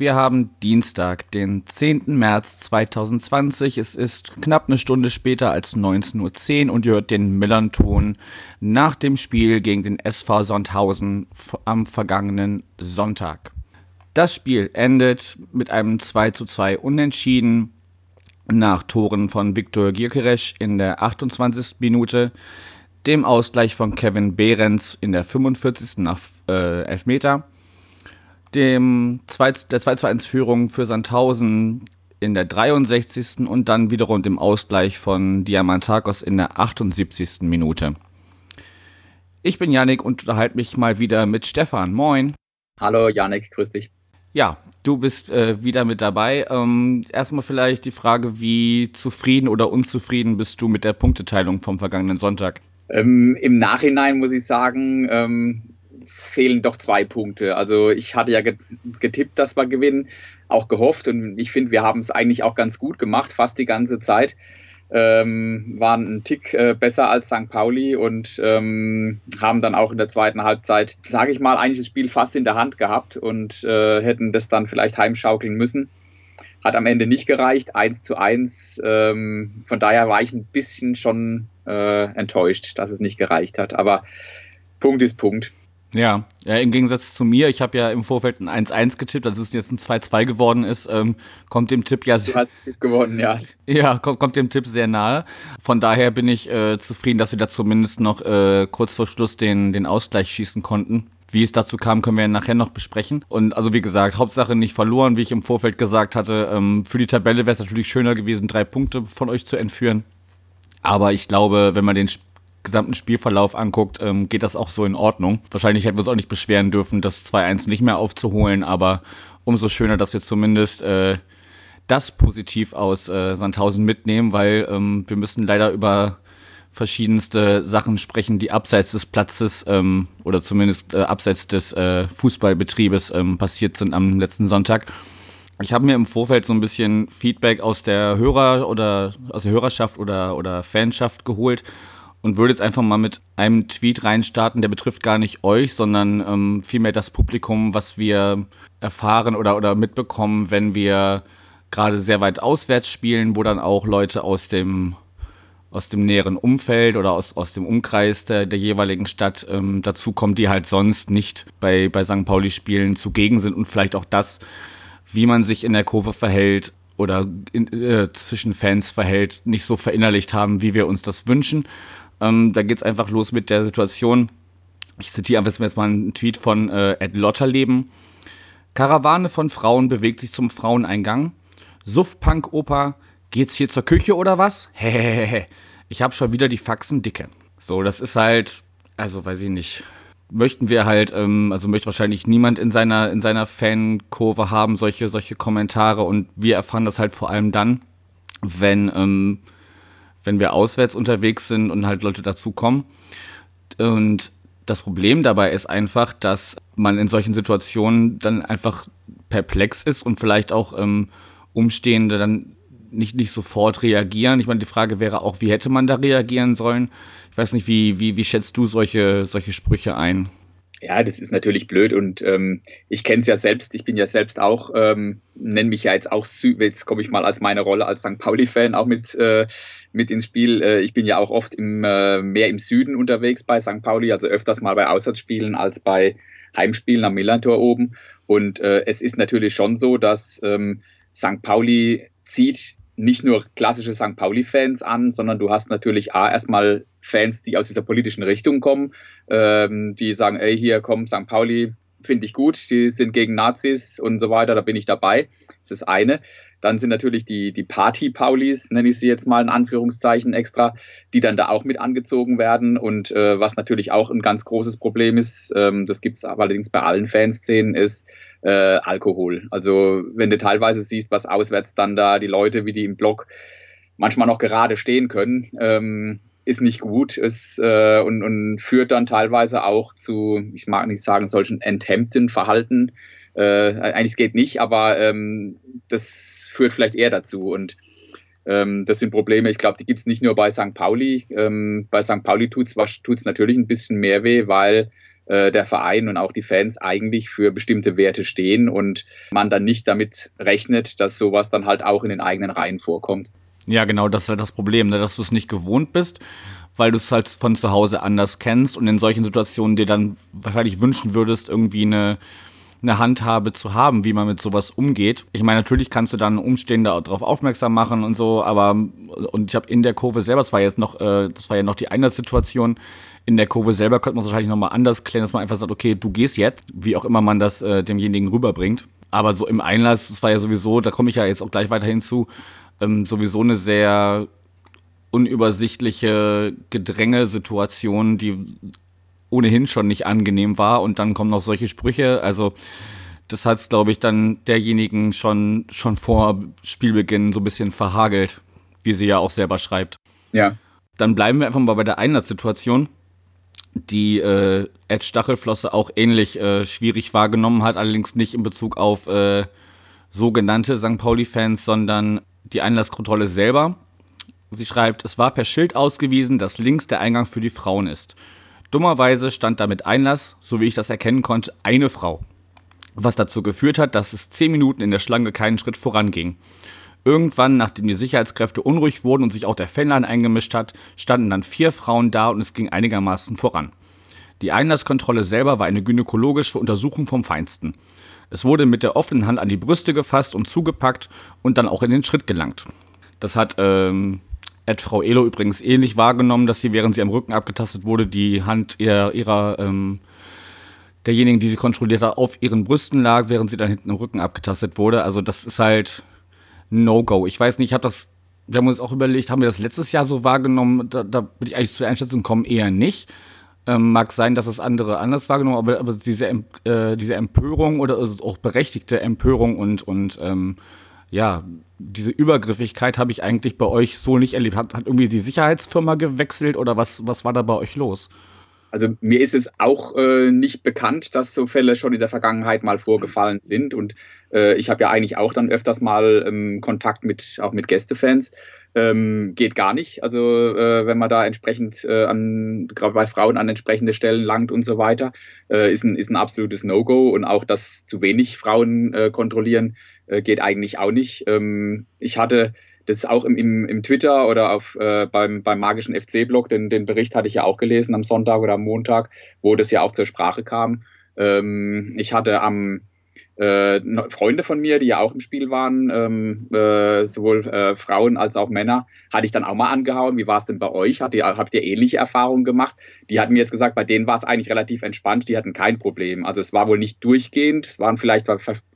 wir haben Dienstag, den 10. März 2020. Es ist knapp eine Stunde später als 19.10 Uhr und ihr hört den Millern-Ton nach dem Spiel gegen den SV Sonthausen am vergangenen Sonntag. Das Spiel endet mit einem 2 zu 2 Unentschieden nach Toren von Viktor Gierkeresch in der 28. Minute, dem Ausgleich von Kevin Behrens in der 45. nach äh, Elfmeter dem 2, der 2 zu 1 Führung für Sandhausen in der 63. und dann wiederum dem Ausgleich von Diamantakos in der 78. Minute. Ich bin Yannick und unterhalte mich mal wieder mit Stefan. Moin. Hallo Yannick, grüß dich. Ja, du bist äh, wieder mit dabei. Ähm, erstmal vielleicht die Frage, wie zufrieden oder unzufrieden bist du mit der Punkteteilung vom vergangenen Sonntag? Ähm, Im Nachhinein muss ich sagen, ähm, es fehlen doch zwei Punkte. Also ich hatte ja getippt, dass wir gewinnen, auch gehofft und ich finde, wir haben es eigentlich auch ganz gut gemacht, fast die ganze Zeit. Ähm, waren ein Tick äh, besser als St. Pauli und ähm, haben dann auch in der zweiten Halbzeit, sage ich mal, eigentlich das Spiel fast in der Hand gehabt und äh, hätten das dann vielleicht heimschaukeln müssen. Hat am Ende nicht gereicht, 1 zu 1. Ähm, von daher war ich ein bisschen schon äh, enttäuscht, dass es nicht gereicht hat. Aber Punkt ist Punkt. Ja, ja, im Gegensatz zu mir, ich habe ja im Vorfeld ein 1-1 getippt, als es jetzt ein 2-2 geworden ist, ähm, kommt dem Tipp ja sehr. Gewonnen, ja. Ja, kommt, kommt dem Tipp sehr nahe. Von daher bin ich äh, zufrieden, dass sie da zumindest noch äh, kurz vor Schluss den, den Ausgleich schießen konnten. Wie es dazu kam, können wir nachher noch besprechen. Und also wie gesagt, Hauptsache nicht verloren, wie ich im Vorfeld gesagt hatte. Ähm, für die Tabelle wäre es natürlich schöner gewesen, drei Punkte von euch zu entführen. Aber ich glaube, wenn man den gesamten Spielverlauf anguckt, ähm, geht das auch so in Ordnung. Wahrscheinlich hätten wir uns auch nicht beschweren dürfen, das 2-1 nicht mehr aufzuholen, aber umso schöner, dass wir zumindest äh, das positiv aus äh, Sandhausen mitnehmen, weil ähm, wir müssen leider über verschiedenste Sachen sprechen, die abseits des Platzes ähm, oder zumindest äh, abseits des äh, Fußballbetriebes ähm, passiert sind am letzten Sonntag. Ich habe mir im Vorfeld so ein bisschen Feedback aus der Hörer oder aus der Hörerschaft oder, oder Fanschaft geholt und würde jetzt einfach mal mit einem Tweet reinstarten, der betrifft gar nicht euch, sondern ähm, vielmehr das Publikum, was wir erfahren oder, oder mitbekommen, wenn wir gerade sehr weit auswärts spielen, wo dann auch Leute aus dem aus dem näheren Umfeld oder aus, aus dem Umkreis der, der jeweiligen Stadt ähm, dazukommen, die halt sonst nicht bei, bei St. Pauli-Spielen zugegen sind und vielleicht auch das, wie man sich in der Kurve verhält oder in, äh, zwischen Fans verhält, nicht so verinnerlicht haben, wie wir uns das wünschen. Ähm, da geht's einfach los mit der Situation. Ich zitiere einfach jetzt mal einen Tweet von äh, Ed Lotterleben. Karawane von Frauen bewegt sich zum Fraueneingang. Suff-Punk-Opa, geht's hier zur Küche oder was? Hehehehe. Ich hab schon wieder die Faxen dicke. So, das ist halt, also weiß ich nicht. Möchten wir halt, ähm, also möchte wahrscheinlich niemand in seiner, in seiner Fankurve haben, solche, solche Kommentare. Und wir erfahren das halt vor allem dann, wenn, ähm, wenn wir auswärts unterwegs sind und halt Leute dazukommen. Und das Problem dabei ist einfach, dass man in solchen Situationen dann einfach perplex ist und vielleicht auch ähm, Umstehende dann nicht, nicht sofort reagieren. Ich meine, die Frage wäre auch, wie hätte man da reagieren sollen? Ich weiß nicht, wie, wie, wie schätzt du solche, solche Sprüche ein? Ja, das ist natürlich blöd und ähm, ich kenne es ja selbst. Ich bin ja selbst auch, ähm, nenne mich ja jetzt auch, jetzt komme ich mal als meine Rolle als St. Pauli-Fan auch mit, äh, mit ins Spiel. Äh, ich bin ja auch oft im, äh, mehr im Süden unterwegs bei St. Pauli, also öfters mal bei Auswärtsspielen als bei Heimspielen am Millantor oben. Und äh, es ist natürlich schon so, dass ähm, St. Pauli zieht nicht nur klassische St. Pauli-Fans an, sondern du hast natürlich A, erstmal Fans, die aus dieser politischen Richtung kommen, ähm, die sagen, ey, hier kommt St. Pauli, finde ich gut, die sind gegen Nazis und so weiter, da bin ich dabei. Das ist das eine. Dann sind natürlich die, die Party-Paulis, nenne ich sie jetzt mal in Anführungszeichen extra, die dann da auch mit angezogen werden. Und äh, was natürlich auch ein ganz großes Problem ist, ähm, das gibt es allerdings bei allen Fanszenen, ist äh, Alkohol. Also wenn du teilweise siehst, was auswärts dann da die Leute, wie die im Block manchmal noch gerade stehen können, ähm, ist nicht gut ist, äh, und, und führt dann teilweise auch zu, ich mag nicht sagen, solchen enthemmten Verhalten. Äh, eigentlich geht nicht, aber ähm, das führt vielleicht eher dazu. Und ähm, das sind Probleme, ich glaube, die gibt es nicht nur bei St. Pauli. Ähm, bei St. Pauli tut es natürlich ein bisschen mehr weh, weil äh, der Verein und auch die Fans eigentlich für bestimmte Werte stehen und man dann nicht damit rechnet, dass sowas dann halt auch in den eigenen Reihen vorkommt. Ja, genau, das ist halt das Problem, ne, dass du es nicht gewohnt bist, weil du es halt von zu Hause anders kennst und in solchen Situationen dir dann wahrscheinlich wünschen würdest, irgendwie eine eine Handhabe zu haben, wie man mit sowas umgeht. Ich meine, natürlich kannst du dann Umstehende darauf aufmerksam machen und so, aber und ich habe in der Kurve selber, das war jetzt noch, äh, das war ja noch die Einsatzsituation, in der Kurve selber könnte man es wahrscheinlich nochmal anders klären, dass man einfach sagt, okay, du gehst jetzt, wie auch immer man das äh, demjenigen rüberbringt. Aber so im Einlass, das war ja sowieso, da komme ich ja jetzt auch gleich weiter hinzu, ähm, sowieso eine sehr unübersichtliche Gedrängesituation, die ohnehin schon nicht angenehm war und dann kommen noch solche Sprüche. Also das hat es, glaube ich, dann derjenigen schon, schon vor Spielbeginn so ein bisschen verhagelt, wie sie ja auch selber schreibt. Ja. Dann bleiben wir einfach mal bei der Einsatzsituation, die äh, Ed Stachelflosse auch ähnlich äh, schwierig wahrgenommen hat, allerdings nicht in Bezug auf äh, sogenannte St. Pauli-Fans, sondern die Einlasskontrolle selber. Sie schreibt, es war per Schild ausgewiesen, dass links der Eingang für die Frauen ist. Dummerweise stand da mit Einlass, so wie ich das erkennen konnte, eine Frau. Was dazu geführt hat, dass es zehn Minuten in der Schlange keinen Schritt voranging. Irgendwann, nachdem die Sicherheitskräfte unruhig wurden und sich auch der Fanladen eingemischt hat, standen dann vier Frauen da und es ging einigermaßen voran. Die Einlasskontrolle selber war eine gynäkologische Untersuchung vom Feinsten. Es wurde mit der offenen Hand an die Brüste gefasst und zugepackt und dann auch in den Schritt gelangt. Das hat ähm, hat Frau Elo übrigens ähnlich wahrgenommen, dass sie, während sie am Rücken abgetastet wurde, die Hand ihrer, ihrer ähm, derjenigen, die sie kontrolliert hat, auf ihren Brüsten lag, während sie dann hinten im Rücken abgetastet wurde. Also das ist halt No-Go. Ich weiß nicht, ich habe das, wir haben uns auch überlegt, haben wir das letztes Jahr so wahrgenommen? Da, da bin ich eigentlich zur Einschätzung gekommen, eher nicht. Ähm, mag sein, dass das andere anders wahrgenommen, aber, aber diese, äh, diese Empörung oder also auch berechtigte Empörung und, und ähm, ja, diese Übergriffigkeit habe ich eigentlich bei euch so nicht erlebt. Hat, hat irgendwie die Sicherheitsfirma gewechselt oder was, was war da bei euch los? Also mir ist es auch äh, nicht bekannt, dass so Fälle schon in der Vergangenheit mal vorgefallen sind. Und äh, ich habe ja eigentlich auch dann öfters mal ähm, Kontakt mit auch mit Gästefans. Ähm, geht gar nicht. Also äh, wenn man da entsprechend äh, an, gerade bei Frauen an entsprechende Stellen langt und so weiter, äh, ist, ein, ist ein absolutes No-Go. Und auch, dass zu wenig Frauen äh, kontrollieren, äh, geht eigentlich auch nicht. Ähm, ich hatte das auch im, im, im Twitter oder auf, äh, beim, beim magischen FC-Blog, den, den Bericht hatte ich ja auch gelesen am Sonntag oder am Montag, wo das ja auch zur Sprache kam. Ähm, ich hatte am äh, Freunde von mir, die ja auch im Spiel waren, ähm, äh, sowohl äh, Frauen als auch Männer, hatte ich dann auch mal angehauen. Wie war es denn bei euch? Habt ihr, habt ihr ähnliche Erfahrungen gemacht? Die hatten mir jetzt gesagt, bei denen war es eigentlich relativ entspannt, die hatten kein Problem. Also es war wohl nicht durchgehend, es waren vielleicht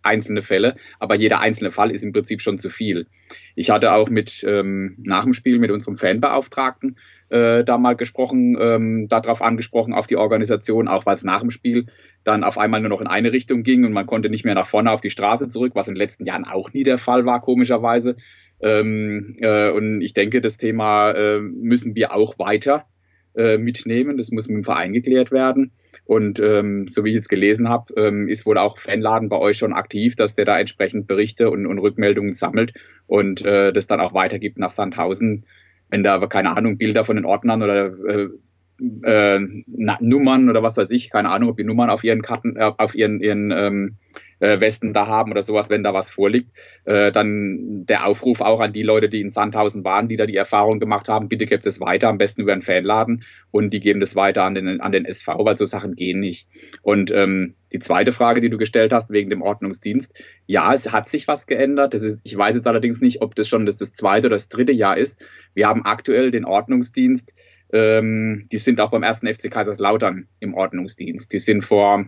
einzelne Fälle, aber jeder einzelne Fall ist im Prinzip schon zu viel. Ich hatte auch mit ähm, nach dem Spiel mit unserem Fanbeauftragten äh, da mal gesprochen, ähm, darauf angesprochen, auf die Organisation, auch weil es nach dem Spiel dann auf einmal nur noch in eine Richtung ging und man konnte nicht mehr nach vorne auf die Straße zurück, was in den letzten Jahren auch nie der Fall war, komischerweise. Ähm, äh, und ich denke, das Thema äh, müssen wir auch weiter äh, mitnehmen. Das muss mit dem Verein geklärt werden. Und ähm, so wie ich jetzt gelesen habe, ähm, ist wohl auch Fanladen bei euch schon aktiv, dass der da entsprechend Berichte und, und Rückmeldungen sammelt und äh, das dann auch weitergibt nach Sandhausen, wenn da keine Ahnung Bilder von den Ordnern oder äh, äh, Nummern oder was weiß ich, keine Ahnung, ob die Nummern auf ihren Karten, äh, auf ihren, ihren ähm, äh, Westen da haben oder sowas, wenn da was vorliegt. Äh, dann der Aufruf auch an die Leute, die in Sandhausen waren, die da die Erfahrung gemacht haben, bitte gebt es weiter, am besten über einen Fanladen und die geben das weiter an den, an den SV, weil so Sachen gehen nicht. Und ähm, die zweite Frage, die du gestellt hast, wegen dem Ordnungsdienst, ja, es hat sich was geändert. Ist, ich weiß jetzt allerdings nicht, ob das schon das, das zweite oder das dritte Jahr ist. Wir haben aktuell den Ordnungsdienst, ähm, die sind auch beim ersten FC Kaiserslautern im Ordnungsdienst. Die sind vor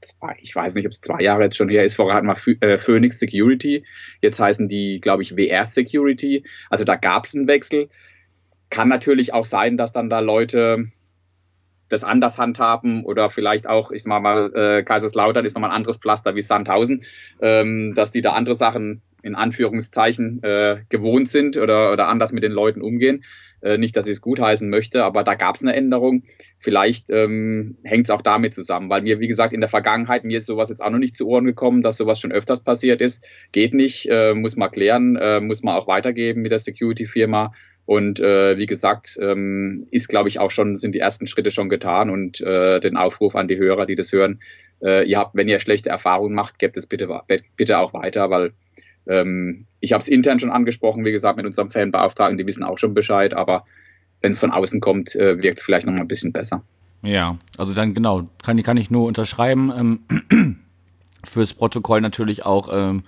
zwei, ich weiß nicht, ob es zwei Jahre jetzt schon her ist, vorher hatten wir äh, Phoenix Security, jetzt heißen die, glaube ich, WR Security. Also da gab es einen Wechsel. Kann natürlich auch sein, dass dann da Leute das anders handhaben oder vielleicht auch, ich sag mal, äh, Kaiserslautern ist nochmal ein anderes Pflaster wie Sandhausen, ähm, dass die da andere Sachen in Anführungszeichen äh, gewohnt sind oder, oder anders mit den Leuten umgehen. Äh, nicht, dass ich es gutheißen möchte, aber da gab es eine Änderung. Vielleicht ähm, hängt es auch damit zusammen, weil mir, wie gesagt, in der Vergangenheit, mir ist sowas jetzt auch noch nicht zu Ohren gekommen, dass sowas schon öfters passiert ist. Geht nicht, äh, muss man klären, äh, muss man auch weitergeben mit der Security-Firma. Und äh, wie gesagt, ähm, ist, glaube ich, auch schon, sind die ersten Schritte schon getan und äh, den Aufruf an die Hörer, die das hören, ihr habt, wenn ihr schlechte Erfahrungen macht, gebt es bitte, bitte auch weiter, weil ähm, ich habe es intern schon angesprochen, wie gesagt, mit unserem Fanbeauftragten, die wissen auch schon Bescheid, aber wenn es von außen kommt, äh, wirkt es vielleicht noch mal ein bisschen besser. Ja, also dann genau, kann, kann ich nur unterschreiben. Ähm, fürs Protokoll natürlich auch ähm,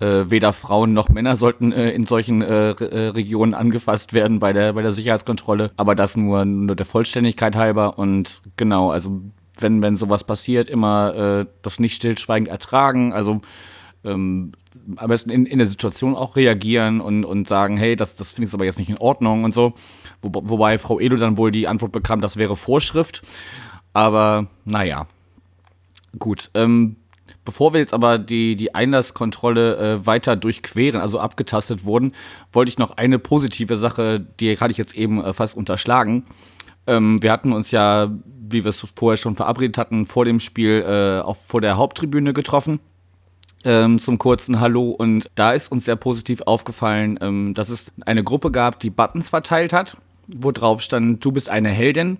äh, weder Frauen noch Männer sollten äh, in solchen äh, äh, Regionen angefasst werden bei der bei der Sicherheitskontrolle, aber das nur nur der Vollständigkeit halber und genau, also wenn wenn sowas passiert, immer äh, das nicht stillschweigend ertragen, also ähm, am besten in, in der Situation auch reagieren und, und sagen, hey, das, das finde ich aber jetzt nicht in Ordnung und so. Wo, wobei Frau Edo dann wohl die Antwort bekam, das wäre Vorschrift. Aber naja, gut. Ähm, Bevor wir jetzt aber die, die Einlasskontrolle äh, weiter durchqueren, also abgetastet wurden, wollte ich noch eine positive Sache, die hatte ich jetzt eben äh, fast unterschlagen. Ähm, wir hatten uns ja, wie wir es vorher schon verabredet hatten, vor dem Spiel äh, auch vor der Haupttribüne getroffen. Ähm, zum kurzen Hallo und da ist uns sehr positiv aufgefallen, ähm, dass es eine Gruppe gab, die Buttons verteilt hat, wo drauf stand, du bist eine Heldin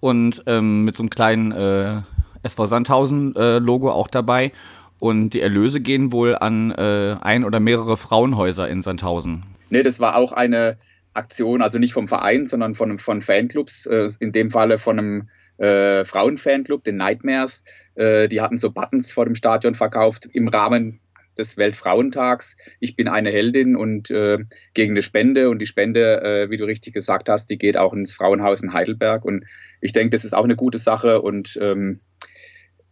und ähm, mit so einem kleinen äh, SV Sandhausen-Logo äh, auch dabei. Und die Erlöse gehen wohl an äh, ein oder mehrere Frauenhäuser in Sandhausen. Nee, das war auch eine Aktion, also nicht vom Verein, sondern von, von Fanclubs, äh, in dem Falle von einem äh, Frauenfanclub, den Nightmares. Äh, die hatten so Buttons vor dem Stadion verkauft im Rahmen des Weltfrauentags. Ich bin eine Heldin und äh, gegen eine Spende. Und die Spende, äh, wie du richtig gesagt hast, die geht auch ins Frauenhaus in Heidelberg. Und ich denke, das ist auch eine gute Sache. Und ähm,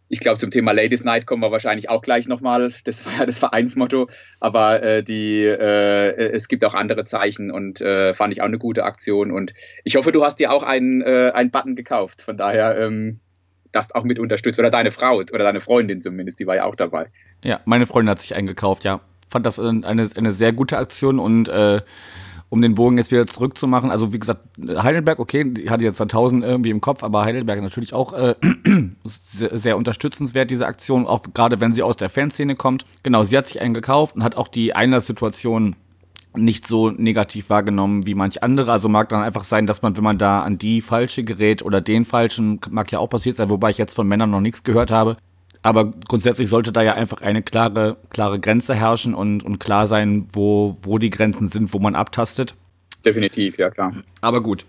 ich glaube, zum Thema Ladies Night kommen wir wahrscheinlich auch gleich nochmal. Das war ja das Vereinsmotto. Aber äh, die, äh, es gibt auch andere Zeichen und äh, fand ich auch eine gute Aktion. Und ich hoffe, du hast dir auch einen, einen Button gekauft. Von daher ähm, das auch mit unterstützt. Oder deine Frau oder deine Freundin zumindest, die war ja auch dabei. Ja, meine Freundin hat sich einen gekauft, ja. Fand das eine, eine sehr gute Aktion und äh, um den Bogen jetzt wieder zurückzumachen, also wie gesagt, Heidelberg, okay, die hatte jetzt 1000 irgendwie im Kopf, aber Heidelberg natürlich auch äh, sehr, sehr, unterstützenswert, diese Aktion, auch gerade wenn sie aus der Fanszene kommt. Genau, sie hat sich einen gekauft und hat auch die Einlasssituation nicht so negativ wahrgenommen wie manch andere. Also mag dann einfach sein, dass man, wenn man da an die falsche gerät oder den falschen, mag ja auch passiert sein, wobei ich jetzt von Männern noch nichts gehört habe, aber grundsätzlich sollte da ja einfach eine klare, klare Grenze herrschen und, und klar sein, wo, wo die Grenzen sind, wo man abtastet. Definitiv, ja klar. Aber gut.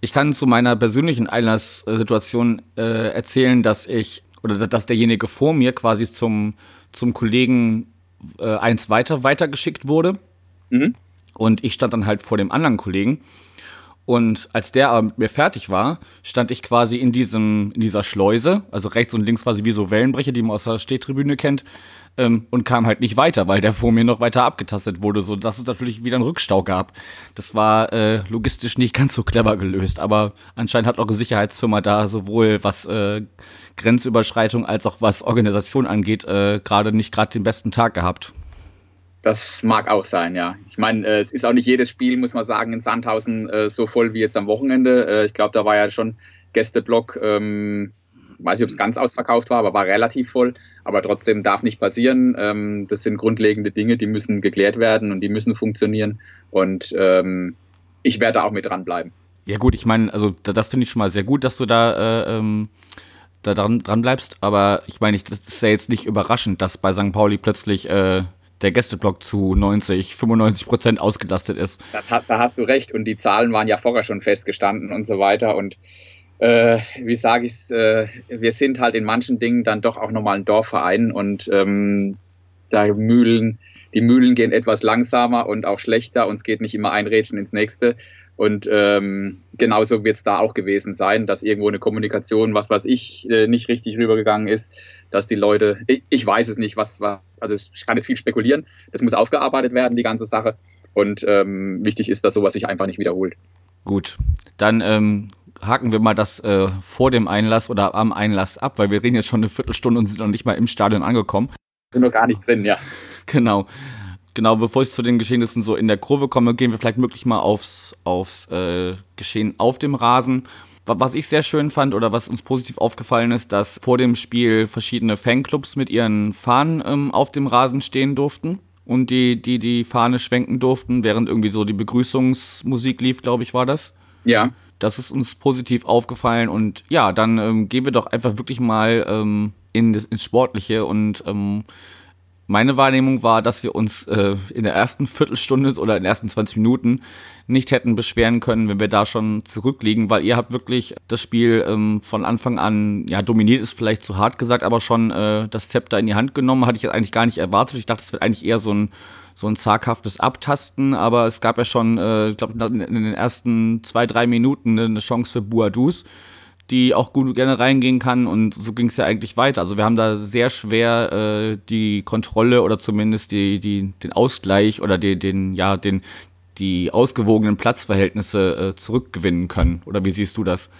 Ich kann zu meiner persönlichen Einlasssituation äh, erzählen, dass ich oder dass derjenige vor mir quasi zum, zum Kollegen äh, eins weiter weitergeschickt wurde. Mhm. Und ich stand dann halt vor dem anderen Kollegen und als der aber mit mir fertig war, stand ich quasi in diesem, in dieser Schleuse, also rechts und links quasi wie so Wellenbrecher, die man aus der Stehtribüne kennt, ähm, und kam halt nicht weiter, weil der vor mir noch weiter abgetastet wurde, so dass es natürlich wieder einen Rückstau gab. Das war äh, logistisch nicht ganz so clever gelöst, aber anscheinend hat auch eine Sicherheitsfirma da sowohl was äh, Grenzüberschreitung als auch was Organisation angeht, äh, gerade nicht gerade den besten Tag gehabt. Das mag auch sein, ja. Ich meine, äh, es ist auch nicht jedes Spiel, muss man sagen, in Sandhausen äh, so voll wie jetzt am Wochenende. Äh, ich glaube, da war ja schon Gästeblock, ähm, weiß nicht, ob es ganz ausverkauft war, aber war relativ voll. Aber trotzdem darf nicht passieren. Ähm, das sind grundlegende Dinge, die müssen geklärt werden und die müssen funktionieren. Und ähm, ich werde auch mit dranbleiben. Ja gut, ich meine, also das finde ich schon mal sehr gut, dass du da äh, ähm, da dran, dran bleibst. Aber ich meine, das ist ja jetzt nicht überraschend, dass bei St. Pauli plötzlich äh, der Gästeblock zu 90, 95 Prozent ausgelastet ist. Da, da, hast du recht. Und die Zahlen waren ja vorher schon festgestanden und so weiter. Und äh, wie sage ich es, äh, wir sind halt in manchen Dingen dann doch auch nochmal ein Dorfverein und ähm, da Mühlen, die Mühlen gehen etwas langsamer und auch schlechter und es geht nicht immer ein Rädchen ins nächste. Und ähm, genauso wird es da auch gewesen sein, dass irgendwo eine Kommunikation, was weiß ich, äh, nicht richtig rübergegangen ist, dass die Leute, ich, ich weiß es nicht, was war, also ich kann nicht viel spekulieren, das muss aufgearbeitet werden, die ganze Sache. Und ähm, wichtig ist, dass sowas sich einfach nicht wiederholt. Gut, dann ähm, haken wir mal das äh, vor dem Einlass oder am Einlass ab, weil wir reden jetzt schon eine Viertelstunde und sind noch nicht mal im Stadion angekommen. Sind noch gar nicht drin, ja. Genau. Genau, bevor ich zu den Geschehnissen so in der Kurve komme, gehen wir vielleicht wirklich mal aufs, aufs äh, Geschehen auf dem Rasen. Was ich sehr schön fand oder was uns positiv aufgefallen ist, dass vor dem Spiel verschiedene Fanclubs mit ihren Fahnen ähm, auf dem Rasen stehen durften und die, die die Fahne schwenken durften, während irgendwie so die Begrüßungsmusik lief, glaube ich, war das. Ja. Das ist uns positiv aufgefallen und ja, dann ähm, gehen wir doch einfach wirklich mal ähm, in, ins Sportliche und ähm, meine Wahrnehmung war, dass wir uns äh, in der ersten Viertelstunde oder in den ersten 20 Minuten nicht hätten beschweren können, wenn wir da schon zurückliegen, weil ihr habt wirklich das Spiel ähm, von Anfang an, ja, dominiert ist vielleicht zu hart gesagt, aber schon äh, das Zepter in die Hand genommen, hatte ich jetzt eigentlich gar nicht erwartet. Ich dachte, es wird eigentlich eher so ein so ein zaghaftes Abtasten, aber es gab ja schon, äh, ich glaube, in den ersten zwei, drei Minuten eine Chance für Buadus, die auch gut gerne reingehen kann und so ging es ja eigentlich weiter. Also wir haben da sehr schwer äh, die Kontrolle oder zumindest die, die, den Ausgleich oder die, den, ja, den, die ausgewogenen Platzverhältnisse äh, zurückgewinnen können. Oder wie siehst du das?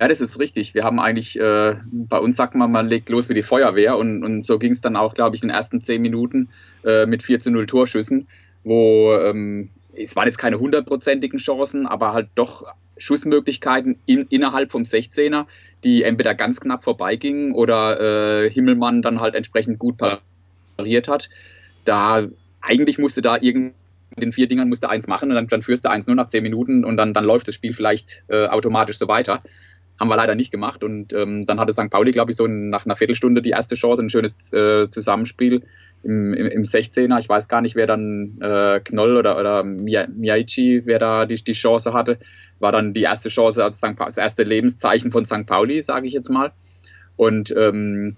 Ja, das ist richtig. Wir haben eigentlich, äh, bei uns sagt man, man legt los wie die Feuerwehr und, und so ging es dann auch, glaube ich, in den ersten zehn Minuten äh, mit 4 zu 0 Torschüssen, wo ähm, es waren jetzt keine hundertprozentigen Chancen, aber halt doch Schussmöglichkeiten in, innerhalb vom 16er, die entweder ganz knapp vorbeigingen oder äh, Himmelmann dann halt entsprechend gut pariert hat. Da eigentlich musste da irgend den vier Dingern musste eins machen und dann, dann führst du eins nur nach zehn Minuten und dann, dann läuft das Spiel vielleicht äh, automatisch so weiter. Haben wir leider nicht gemacht und ähm, dann hatte St. Pauli, glaube ich, so nach einer Viertelstunde die erste Chance, ein schönes äh, Zusammenspiel im, im, im 16er. Ich weiß gar nicht, wer dann äh, Knoll oder, oder Miyaichi, wer da die, die Chance hatte. War dann die erste Chance, als St. das erste Lebenszeichen von St. Pauli, sage ich jetzt mal. Und ähm,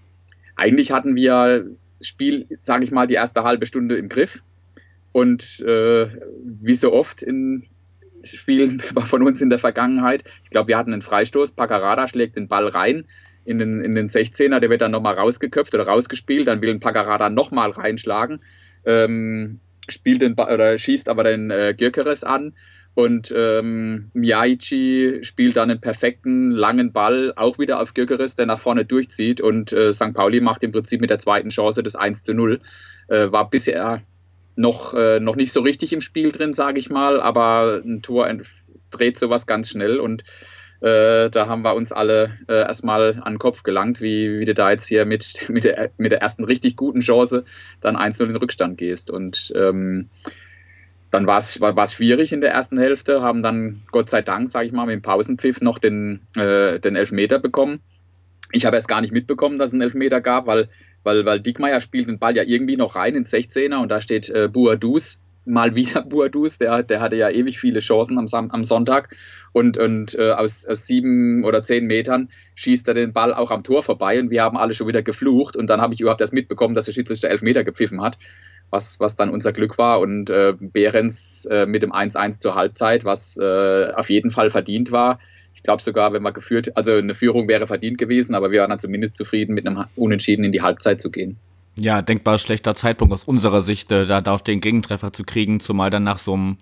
eigentlich hatten wir das Spiel, sage ich mal, die erste halbe Stunde im Griff. Und äh, wie so oft in Spielen von uns in der Vergangenheit, ich glaube, wir hatten einen Freistoß, Paccarada schlägt den Ball rein in den, in den 16er, der wird dann nochmal rausgeköpft oder rausgespielt, dann will ein Paccarada nochmal reinschlagen, ähm, spielt den oder schießt aber den äh, Gyökeres an und ähm, Miyaichi spielt dann einen perfekten langen Ball auch wieder auf Gyökeres, der nach vorne durchzieht und äh, St. Pauli macht im Prinzip mit der zweiten Chance das 1 zu 0. Äh, war bisher noch, äh, noch nicht so richtig im Spiel drin, sage ich mal, aber ein Tor dreht sowas ganz schnell und äh, da haben wir uns alle äh, erstmal an den Kopf gelangt, wie, wie du da jetzt hier mit, mit, der, mit der ersten richtig guten Chance dann 1-0 in den Rückstand gehst. Und ähm, dann war es schwierig in der ersten Hälfte, haben dann Gott sei Dank, sage ich mal, mit dem Pausenpfiff noch den, äh, den Elfmeter bekommen. Ich habe erst gar nicht mitbekommen, dass es einen Elfmeter gab, weil, weil, weil Dickmeier spielt den Ball ja irgendwie noch rein ins 16er und da steht äh, Buadus, mal wieder Buadus, der, der hatte ja ewig viele Chancen am, am Sonntag. Und, und äh, aus, aus sieben oder zehn Metern schießt er den Ball auch am Tor vorbei und wir haben alle schon wieder geflucht. Und dann habe ich überhaupt erst mitbekommen, dass der Schiedsrichter Elfmeter gepfiffen hat, was, was dann unser Glück war. Und äh, Behrens äh, mit dem 1-1 zur Halbzeit, was äh, auf jeden Fall verdient war, ich glaube sogar, wenn man geführt, also eine Führung wäre verdient gewesen, aber wir waren dann zumindest zufrieden, mit einem Unentschieden in die Halbzeit zu gehen. Ja, denkbar schlechter Zeitpunkt aus unserer Sicht, äh, da, da auch den Gegentreffer zu kriegen, zumal dann nach so einem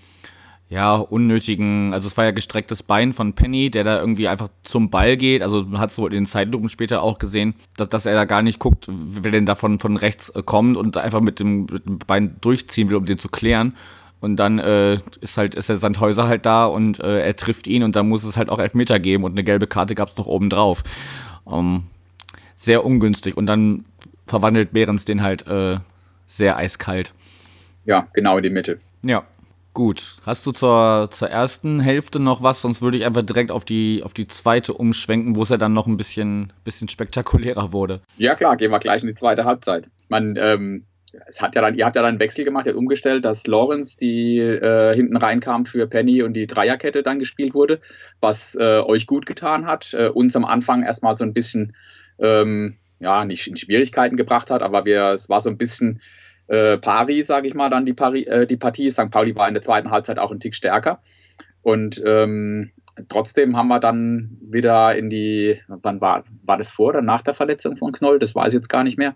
ja, unnötigen, also es war ja gestrecktes Bein von Penny, der da irgendwie einfach zum Ball geht. Also man hat es wohl in den Zeitlupen später auch gesehen, dass, dass er da gar nicht guckt, wer denn davon von rechts äh, kommt und einfach mit dem, mit dem Bein durchziehen will, um den zu klären. Und dann äh, ist halt ist der Sandhäuser halt da und äh, er trifft ihn und dann muss es halt auch Elfmeter geben und eine gelbe Karte gab es noch oben drauf. Ähm, sehr ungünstig und dann verwandelt Behrens den halt äh, sehr eiskalt. Ja, genau in die Mitte. Ja, gut. Hast du zur, zur ersten Hälfte noch was? Sonst würde ich einfach direkt auf die, auf die zweite umschwenken, wo es ja dann noch ein bisschen, bisschen spektakulärer wurde. Ja klar, gehen wir gleich in die zweite Halbzeit. Man, ähm, es hat ja dann, ihr habt ja dann einen Wechsel gemacht, ihr habt umgestellt, dass Lawrence, die äh, hinten reinkam für Penny und die Dreierkette dann gespielt wurde, was äh, euch gut getan hat, äh, uns am Anfang erstmal so ein bisschen, ähm, ja, nicht in Schwierigkeiten gebracht hat, aber wir, es war so ein bisschen äh, pari, sage ich mal, dann die, pari, äh, die Partie. St. Pauli war in der zweiten Halbzeit auch ein Tick stärker und ähm, trotzdem haben wir dann wieder in die, wann war, war das vor oder nach der Verletzung von Knoll? Das weiß ich jetzt gar nicht mehr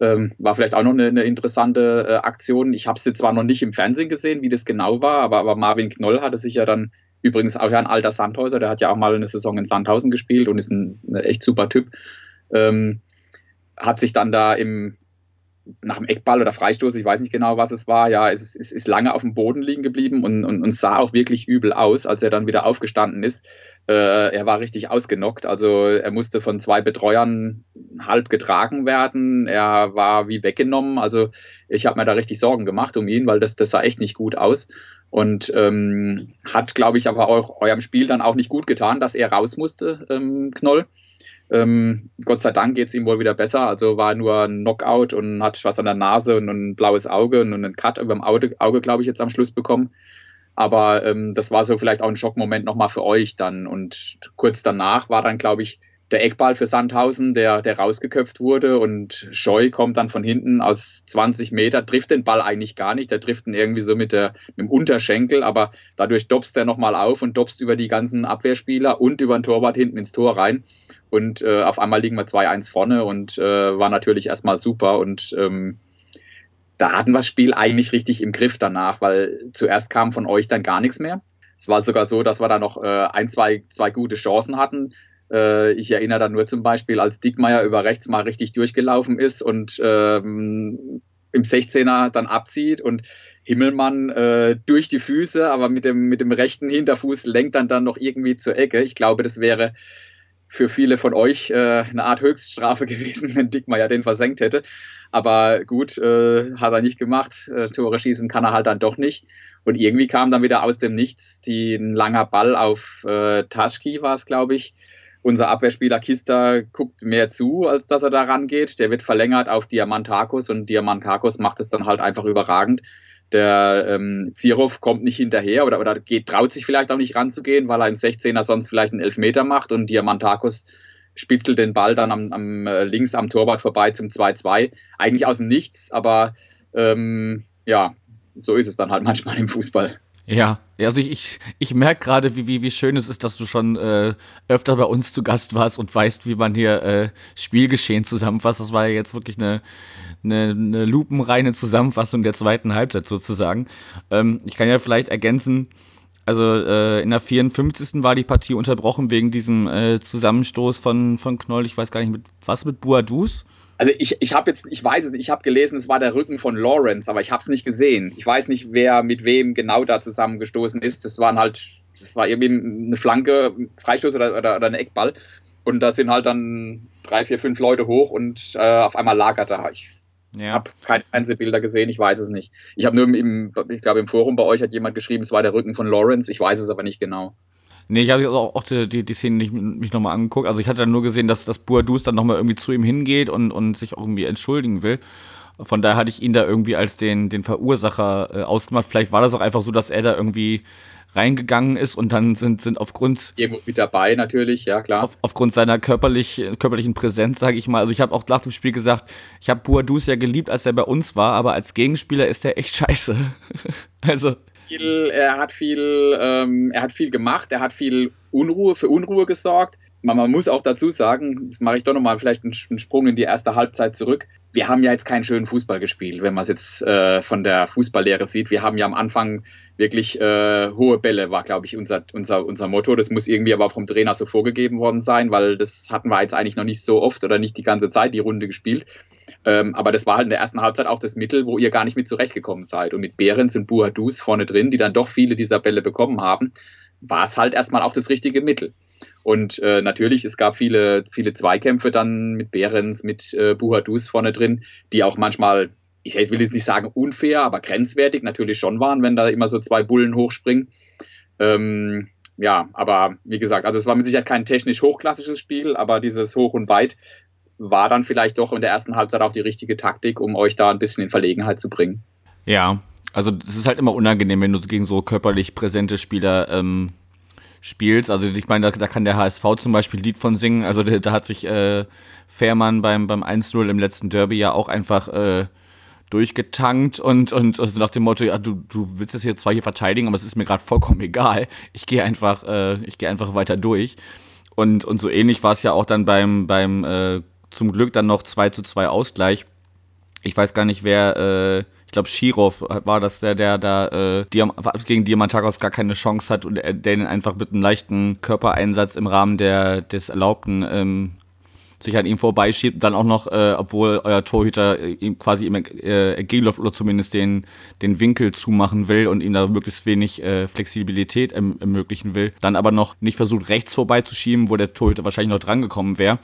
ähm, war vielleicht auch noch eine, eine interessante äh, Aktion. Ich habe es zwar noch nicht im Fernsehen gesehen, wie das genau war, aber, aber Marvin Knoll hatte sich ja dann übrigens auch ja ein alter Sandhäuser, der hat ja auch mal eine Saison in Sandhausen gespielt und ist ein, ein echt super Typ. Ähm, hat sich dann da im, nach dem Eckball oder Freistoß, ich weiß nicht genau, was es war, ja, es ist, ist lange auf dem Boden liegen geblieben und, und, und, sah auch wirklich übel aus, als er dann wieder aufgestanden ist. Äh, er war richtig ausgenockt, also er musste von zwei Betreuern halb getragen werden, er war wie weggenommen, also ich habe mir da richtig Sorgen gemacht um ihn, weil das, das sah echt nicht gut aus und ähm, hat, glaube ich, aber auch eurem Spiel dann auch nicht gut getan, dass er raus musste, ähm, Knoll. Ähm, Gott sei Dank geht es ihm wohl wieder besser. Also war nur ein Knockout und hat was an der Nase und ein blaues Auge und einen Cut über dem Auge, Auge glaube ich, jetzt am Schluss bekommen. Aber ähm, das war so vielleicht auch ein Schockmoment nochmal für euch dann. Und kurz danach war dann, glaube ich, der Eckball für Sandhausen, der, der rausgeköpft wurde und Scheu kommt dann von hinten aus 20 Meter, trifft den Ball eigentlich gar nicht, der trifft ihn irgendwie so mit, der, mit dem Unterschenkel, aber dadurch dopst er nochmal auf und dopst über die ganzen Abwehrspieler und über den Torwart hinten ins Tor rein und äh, auf einmal liegen wir 2-1 vorne und äh, war natürlich erstmal super und ähm, da hatten wir das Spiel eigentlich richtig im Griff danach, weil zuerst kam von euch dann gar nichts mehr. Es war sogar so, dass wir da noch äh, ein, zwei, zwei gute Chancen hatten. Äh, ich erinnere da nur zum Beispiel, als Dickmeier über rechts mal richtig durchgelaufen ist und ähm, im 16er dann abzieht und Himmelmann äh, durch die Füße, aber mit dem, mit dem rechten Hinterfuß lenkt dann dann noch irgendwie zur Ecke. Ich glaube, das wäre für viele von euch äh, eine Art Höchststrafe gewesen, wenn Dickmeier den versenkt hätte. Aber gut, äh, hat er nicht gemacht. Äh, Tore schießen kann er halt dann doch nicht. Und irgendwie kam dann wieder aus dem Nichts die, ein langer Ball auf äh, Taschki, war es, glaube ich. Unser Abwehrspieler Kista guckt mehr zu, als dass er da rangeht. Der wird verlängert auf Diamantakos und Diamantakos macht es dann halt einfach überragend. Der ähm, Zirov kommt nicht hinterher oder, oder geht, traut sich vielleicht auch nicht ranzugehen, weil er im 16er sonst vielleicht einen Elfmeter macht und Diamantakos spitzelt den Ball dann am, am äh, links am Torwart vorbei zum 2-2. Eigentlich aus dem Nichts, aber ähm, ja, so ist es dann halt manchmal im Fußball. Ja, also ich, ich, ich merke gerade, wie, wie, wie schön es ist, dass du schon äh, öfter bei uns zu Gast warst und weißt, wie man hier äh, Spielgeschehen zusammenfasst. Das war ja jetzt wirklich eine, eine, eine lupenreine Zusammenfassung der zweiten Halbzeit sozusagen. Ähm, ich kann ja vielleicht ergänzen, also äh, in der 54. war die Partie unterbrochen wegen diesem äh, Zusammenstoß von, von Knoll, ich weiß gar nicht, mit was mit Buadus? Also ich, ich habe jetzt, ich weiß es nicht, ich habe gelesen, es war der Rücken von Lawrence, aber ich habe es nicht gesehen. Ich weiß nicht, wer mit wem genau da zusammengestoßen ist. Das waren halt, das war irgendwie eine Flanke, Freistoß oder, oder, oder ein Eckball. Und da sind halt dann drei, vier, fünf Leute hoch und äh, auf einmal lagerte. Ich ja. habe keine Fernsehbilder gesehen, ich weiß es nicht. Ich habe nur im, ich glaube im Forum bei euch hat jemand geschrieben, es war der Rücken von Lawrence, ich weiß es aber nicht genau. Nee, ich habe auch, auch die, die, die Szene nicht mich nochmal angeguckt. Also ich hatte dann nur gesehen, dass, dass Boadus dann nochmal irgendwie zu ihm hingeht und, und sich auch irgendwie entschuldigen will. Von daher hatte ich ihn da irgendwie als den, den Verursacher äh, ausgemacht. Vielleicht war das auch einfach so, dass er da irgendwie reingegangen ist und dann sind, sind aufgrund. Irgendwo mit dabei natürlich, ja klar. Auf, aufgrund seiner körperlich, körperlichen Präsenz, sage ich mal. Also ich habe auch nach dem Spiel gesagt, ich habe Boadus ja geliebt, als er bei uns war, aber als Gegenspieler ist er echt scheiße. also viel, er hat viel, ähm, er hat viel gemacht, er hat viel Unruhe für Unruhe gesorgt. Man, muss auch dazu sagen, das mache ich doch nochmal vielleicht einen, Sprung in die erste Halbzeit zurück. Wir haben ja jetzt keinen schönen Fußball gespielt, wenn man es jetzt äh, von der Fußballlehre sieht. Wir haben ja am Anfang wirklich äh, hohe Bälle, war, glaube ich, unser, unser, unser Motto. Das muss irgendwie aber vom Trainer so vorgegeben worden sein, weil das hatten wir jetzt eigentlich noch nicht so oft oder nicht die ganze Zeit die Runde gespielt. Ähm, aber das war halt in der ersten Halbzeit auch das Mittel, wo ihr gar nicht mit zurechtgekommen seid. Und mit Behrens und Buadus vorne drin, die dann doch viele dieser Bälle bekommen haben, war es halt erstmal auch das richtige Mittel. Und äh, natürlich, es gab viele, viele Zweikämpfe dann mit Behrens, mit äh, Buhadus vorne drin, die auch manchmal, ich will jetzt nicht sagen unfair, aber grenzwertig natürlich schon waren, wenn da immer so zwei Bullen hochspringen. Ähm, ja, aber wie gesagt, also es war mit Sicherheit kein technisch hochklassisches Spiel, aber dieses Hoch und Weit war dann vielleicht doch in der ersten Halbzeit auch die richtige Taktik, um euch da ein bisschen in Verlegenheit zu bringen. Ja, also es ist halt immer unangenehm, wenn du gegen so körperlich präsente Spieler ähm, spielst. Also ich meine, da, da, kann der HSV zum Beispiel Lied von singen. Also da, da hat sich äh, Fährmann beim, beim 1-0 im letzten Derby ja auch einfach äh, durchgetankt und, und also nach dem Motto, ja, du, du willst jetzt hier zwar hier verteidigen, aber es ist mir gerade vollkommen egal. Ich gehe einfach, äh, ich gehe einfach weiter durch. Und, und so ähnlich war es ja auch dann beim, beim äh, zum Glück dann noch 2 zu 2 Ausgleich. Ich weiß gar nicht, wer, äh, ich glaube, Shirov war das, der, der da äh, gegen Diamantakos gar keine Chance hat und der den einfach mit einem leichten Körpereinsatz im Rahmen der, des Erlaubten ähm, sich an ihm vorbeischiebt dann auch noch, äh, obwohl euer Torhüter äh, ihm quasi im äh, entgegenläuft oder zumindest den, den Winkel zumachen will und ihm da möglichst wenig äh, Flexibilität erm ermöglichen will, dann aber noch nicht versucht, rechts vorbeizuschieben, wo der Torhüter wahrscheinlich noch drangekommen wäre,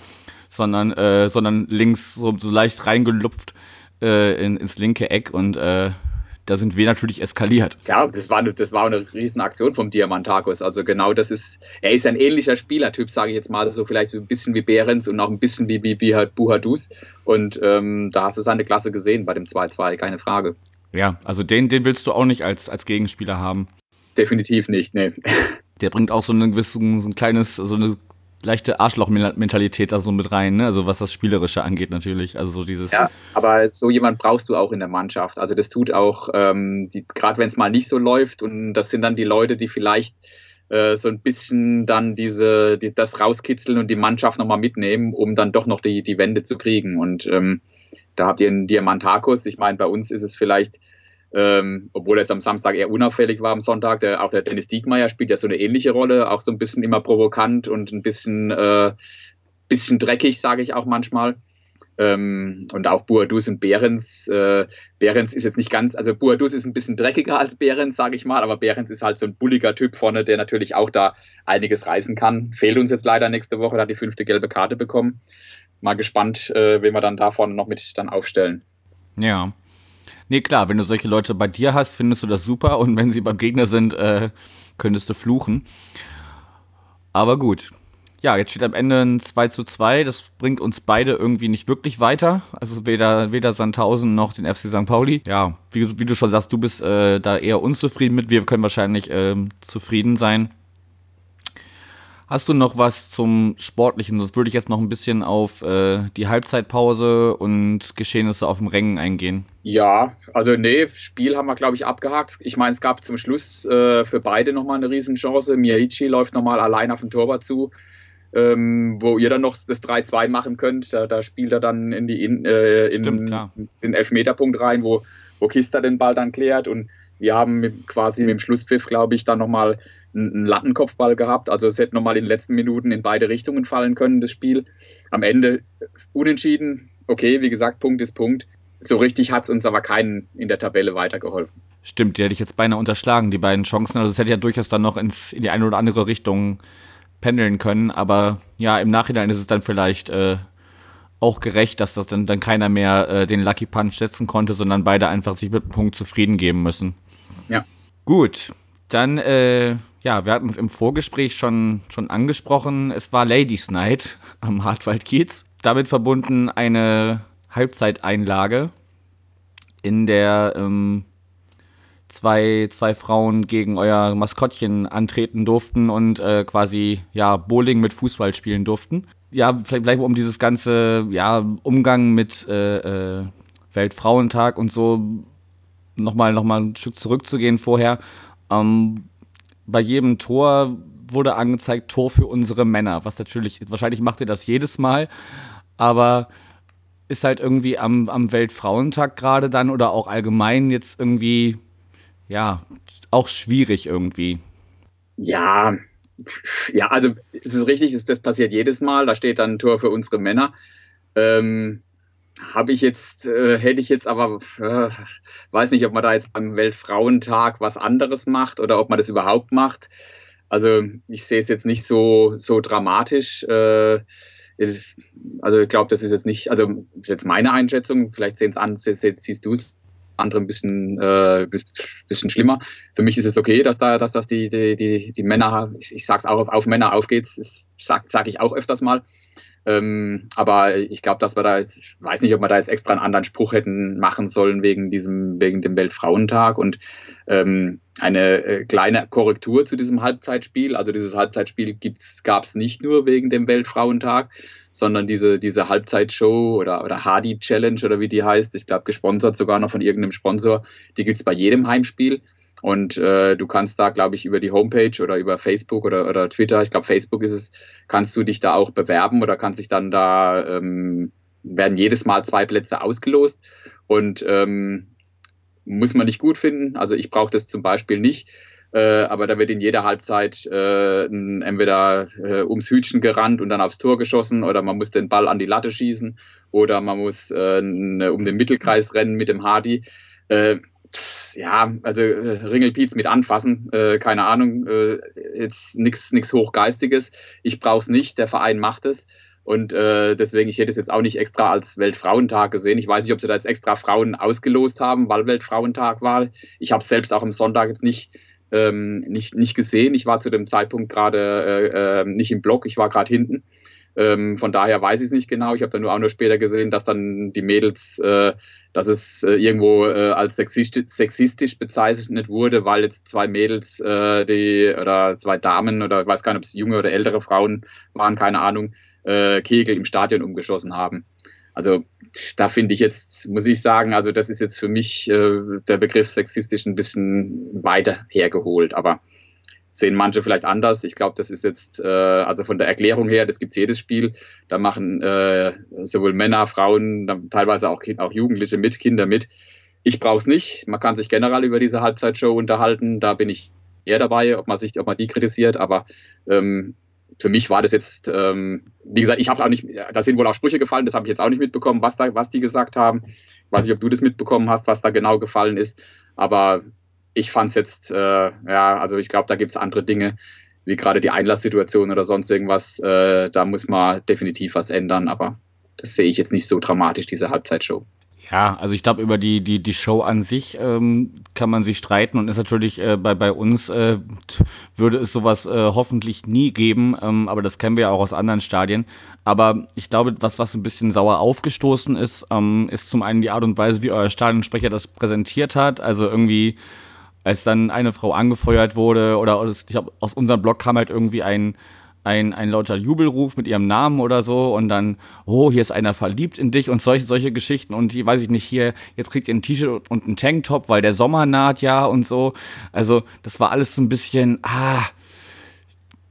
sondern, äh, sondern links so, so leicht reingelupft äh, in, ins linke Eck und äh, da sind wir natürlich eskaliert. Ja, das war, das war eine Riesenaktion vom Diamantakos. Also genau das ist, er ist ein ähnlicher Spielertyp, sage ich jetzt mal, so vielleicht so ein bisschen wie Behrens und auch ein bisschen wie, wie, wie halt Buhadus. Und ähm, da hast du seine Klasse gesehen bei dem 2-2, keine Frage. Ja, also den, den willst du auch nicht als, als Gegenspieler haben. Definitiv nicht, nee. Der bringt auch so, ein gewisses, so ein kleines, so eine leichte Arschloch-Mentalität da so mit rein, ne? Also was das Spielerische angeht natürlich. Also so dieses. Ja, aber so jemand brauchst du auch in der Mannschaft. Also das tut auch, ähm, gerade wenn es mal nicht so läuft und das sind dann die Leute, die vielleicht äh, so ein bisschen dann diese, die, das rauskitzeln und die Mannschaft nochmal mitnehmen, um dann doch noch die, die Wende zu kriegen. Und ähm, da habt ihr einen Diamantakos. Ich meine, bei uns ist es vielleicht ähm, obwohl er jetzt am Samstag eher unauffällig war am Sonntag. Der, auch der Dennis Diekmeyer spielt ja so eine ähnliche Rolle, auch so ein bisschen immer provokant und ein bisschen, äh, bisschen dreckig, sage ich auch manchmal. Ähm, und auch Buadus und Behrens. Äh, Behrens ist jetzt nicht ganz, also Buadus ist ein bisschen dreckiger als Behrens, sage ich mal, aber Behrens ist halt so ein bulliger Typ vorne, der natürlich auch da einiges reißen kann. Fehlt uns jetzt leider nächste Woche, da hat die fünfte gelbe Karte bekommen. Mal gespannt, äh, wen wir dann davon noch mit dann aufstellen. Ja. Nee, klar, wenn du solche Leute bei dir hast, findest du das super und wenn sie beim Gegner sind, äh, könntest du fluchen. Aber gut. Ja, jetzt steht am Ende ein 2 zu 2. Das bringt uns beide irgendwie nicht wirklich weiter. Also weder, weder Sandhausen noch den FC St. Pauli. Ja, wie, wie du schon sagst, du bist äh, da eher unzufrieden mit. Wir können wahrscheinlich äh, zufrieden sein. Hast du noch was zum Sportlichen? Sonst würde ich jetzt noch ein bisschen auf äh, die Halbzeitpause und Geschehnisse auf dem Rängen eingehen. Ja, also nee, Spiel haben wir, glaube ich, abgehakt. Ich meine, es gab zum Schluss äh, für beide nochmal eine Riesenchance. Miyaichi läuft nochmal allein auf den Torwart zu, ähm, wo ihr dann noch das 3-2 machen könnt. Da, da, spielt er dann in, die, in, äh, in, Stimmt, in den Elfmeterpunkt rein, wo, wo Kista den Ball dann klärt und wir haben quasi mit dem Schlusspfiff, glaube ich, dann nochmal einen Lattenkopfball gehabt. Also es hätte nochmal in den letzten Minuten in beide Richtungen fallen können, das Spiel. Am Ende unentschieden. Okay, wie gesagt, Punkt ist Punkt. So richtig hat es uns aber keinen in der Tabelle weitergeholfen. Stimmt, die hätte ich jetzt beinahe unterschlagen, die beiden Chancen. Also es hätte ja durchaus dann noch ins, in die eine oder andere Richtung pendeln können. Aber ja, im Nachhinein ist es dann vielleicht äh, auch gerecht, dass das dann, dann keiner mehr äh, den Lucky Punch setzen konnte, sondern beide einfach sich mit dem Punkt zufrieden geben müssen. Ja. Gut, dann, äh, ja, wir hatten es im Vorgespräch schon, schon angesprochen. Es war Ladies Night am Hartwald Kiez. Damit verbunden eine Halbzeiteinlage, in der ähm, zwei, zwei Frauen gegen euer Maskottchen antreten durften und äh, quasi ja Bowling mit Fußball spielen durften. Ja, vielleicht, vielleicht um dieses ganze ja, Umgang mit äh, äh, Weltfrauentag und so nochmal noch mal ein Stück zurückzugehen vorher. Ähm, bei jedem Tor wurde angezeigt, Tor für unsere Männer. Was natürlich, wahrscheinlich macht ihr das jedes Mal, aber ist halt irgendwie am, am Weltfrauentag gerade dann oder auch allgemein jetzt irgendwie, ja, auch schwierig irgendwie. Ja, ja, also es ist richtig, das passiert jedes Mal. Da steht dann ein Tor für unsere Männer. Ähm, habe ich jetzt, äh, hätte ich jetzt aber, äh, weiß nicht, ob man da jetzt beim Weltfrauentag was anderes macht oder ob man das überhaupt macht. Also ich sehe es jetzt nicht so, so dramatisch. Äh, also ich glaube, das ist jetzt nicht, also ist jetzt meine Einschätzung, vielleicht sehen es an, siehst du es andere ein bisschen, äh, bisschen schlimmer. Für mich ist es okay, dass da, dass das die, die, die, die Männer, ich, ich sage es auch, auf, auf Männer aufgeht, sage sag ich auch öfters mal. Ähm, aber ich glaube, dass wir da jetzt, ich weiß nicht, ob wir da jetzt extra einen anderen Spruch hätten machen sollen wegen diesem, wegen dem Weltfrauentag und ähm, eine äh, kleine Korrektur zu diesem Halbzeitspiel. Also dieses Halbzeitspiel gab es nicht nur wegen dem Weltfrauentag, sondern diese, diese Halbzeitshow oder, oder Hardy Challenge oder wie die heißt, ich glaube gesponsert sogar noch von irgendeinem Sponsor, die gibt es bei jedem Heimspiel. Und äh, du kannst da, glaube ich, über die Homepage oder über Facebook oder, oder Twitter, ich glaube Facebook ist es, kannst du dich da auch bewerben oder kannst dich dann da, ähm, werden jedes Mal zwei Plätze ausgelost und ähm, muss man nicht gut finden. Also ich brauche das zum Beispiel nicht. Äh, aber da wird in jeder Halbzeit äh, entweder äh, ums Hütchen gerannt und dann aufs Tor geschossen oder man muss den Ball an die Latte schießen oder man muss äh, um den Mittelkreis rennen mit dem Hardy. Äh, ja, also äh, Ringelpiez mit anfassen, keine Ahnung, jetzt nichts Hochgeistiges. Ich brauche es nicht, der Verein macht es. Und äh, deswegen, ich hätte es jetzt auch nicht extra als Weltfrauentag gesehen. Ich weiß nicht, ob sie da jetzt extra Frauen ausgelost haben, weil Weltfrauentag war. Ich habe es selbst auch am Sonntag jetzt nicht, ähm, nicht, nicht gesehen. Ich war zu dem Zeitpunkt gerade äh, äh, nicht im Block, ich war gerade hinten. Ähm, von daher weiß ich es nicht genau. Ich habe dann nur auch nur später gesehen, dass dann die Mädels, äh, dass es äh, irgendwo äh, als sexistisch, sexistisch, bezeichnet wurde, weil jetzt zwei Mädels, äh, die oder zwei Damen oder ich weiß gar nicht, ob es junge oder ältere Frauen waren, keine Ahnung, äh, Kegel im Stadion umgeschossen haben. Also da finde ich jetzt, muss ich sagen, also das ist jetzt für mich äh, der Begriff sexistisch ein bisschen weiter hergeholt, aber sehen manche vielleicht anders. Ich glaube, das ist jetzt, äh, also von der Erklärung her, das gibt jedes Spiel. Da machen äh, sowohl Männer, Frauen, teilweise auch, auch Jugendliche mit, Kinder mit. Ich brauche es nicht. Man kann sich generell über diese Halbzeitshow unterhalten. Da bin ich eher dabei, ob man sich, ob man die kritisiert. Aber ähm, für mich war das jetzt, ähm, wie gesagt, ich habe auch nicht, da sind wohl auch Sprüche gefallen, das habe ich jetzt auch nicht mitbekommen, was da, was die gesagt haben. Weiß nicht, ob du das mitbekommen hast, was da genau gefallen ist. Aber ich fand es jetzt, äh, ja, also ich glaube, da gibt es andere Dinge, wie gerade die Einlasssituation oder sonst irgendwas. Äh, da muss man definitiv was ändern, aber das sehe ich jetzt nicht so dramatisch, diese Halbzeitshow. Ja, also ich glaube, über die, die, die Show an sich ähm, kann man sich streiten und ist natürlich äh, bei, bei uns äh, würde es sowas äh, hoffentlich nie geben, ähm, aber das kennen wir ja auch aus anderen Stadien. Aber ich glaube, was, was ein bisschen sauer aufgestoßen ist, ähm, ist zum einen die Art und Weise, wie euer Stadionsprecher das präsentiert hat. Also irgendwie, als dann eine Frau angefeuert wurde oder ich glaube, aus unserem Blog kam halt irgendwie ein ein, ein lauter Jubelruf mit ihrem Namen oder so und dann, oh, hier ist einer verliebt in dich und solche, solche Geschichten und die, weiß ich nicht, hier, jetzt kriegt ihr ein T-Shirt und ein Tanktop, weil der Sommer naht ja und so. Also, das war alles so ein bisschen, ah,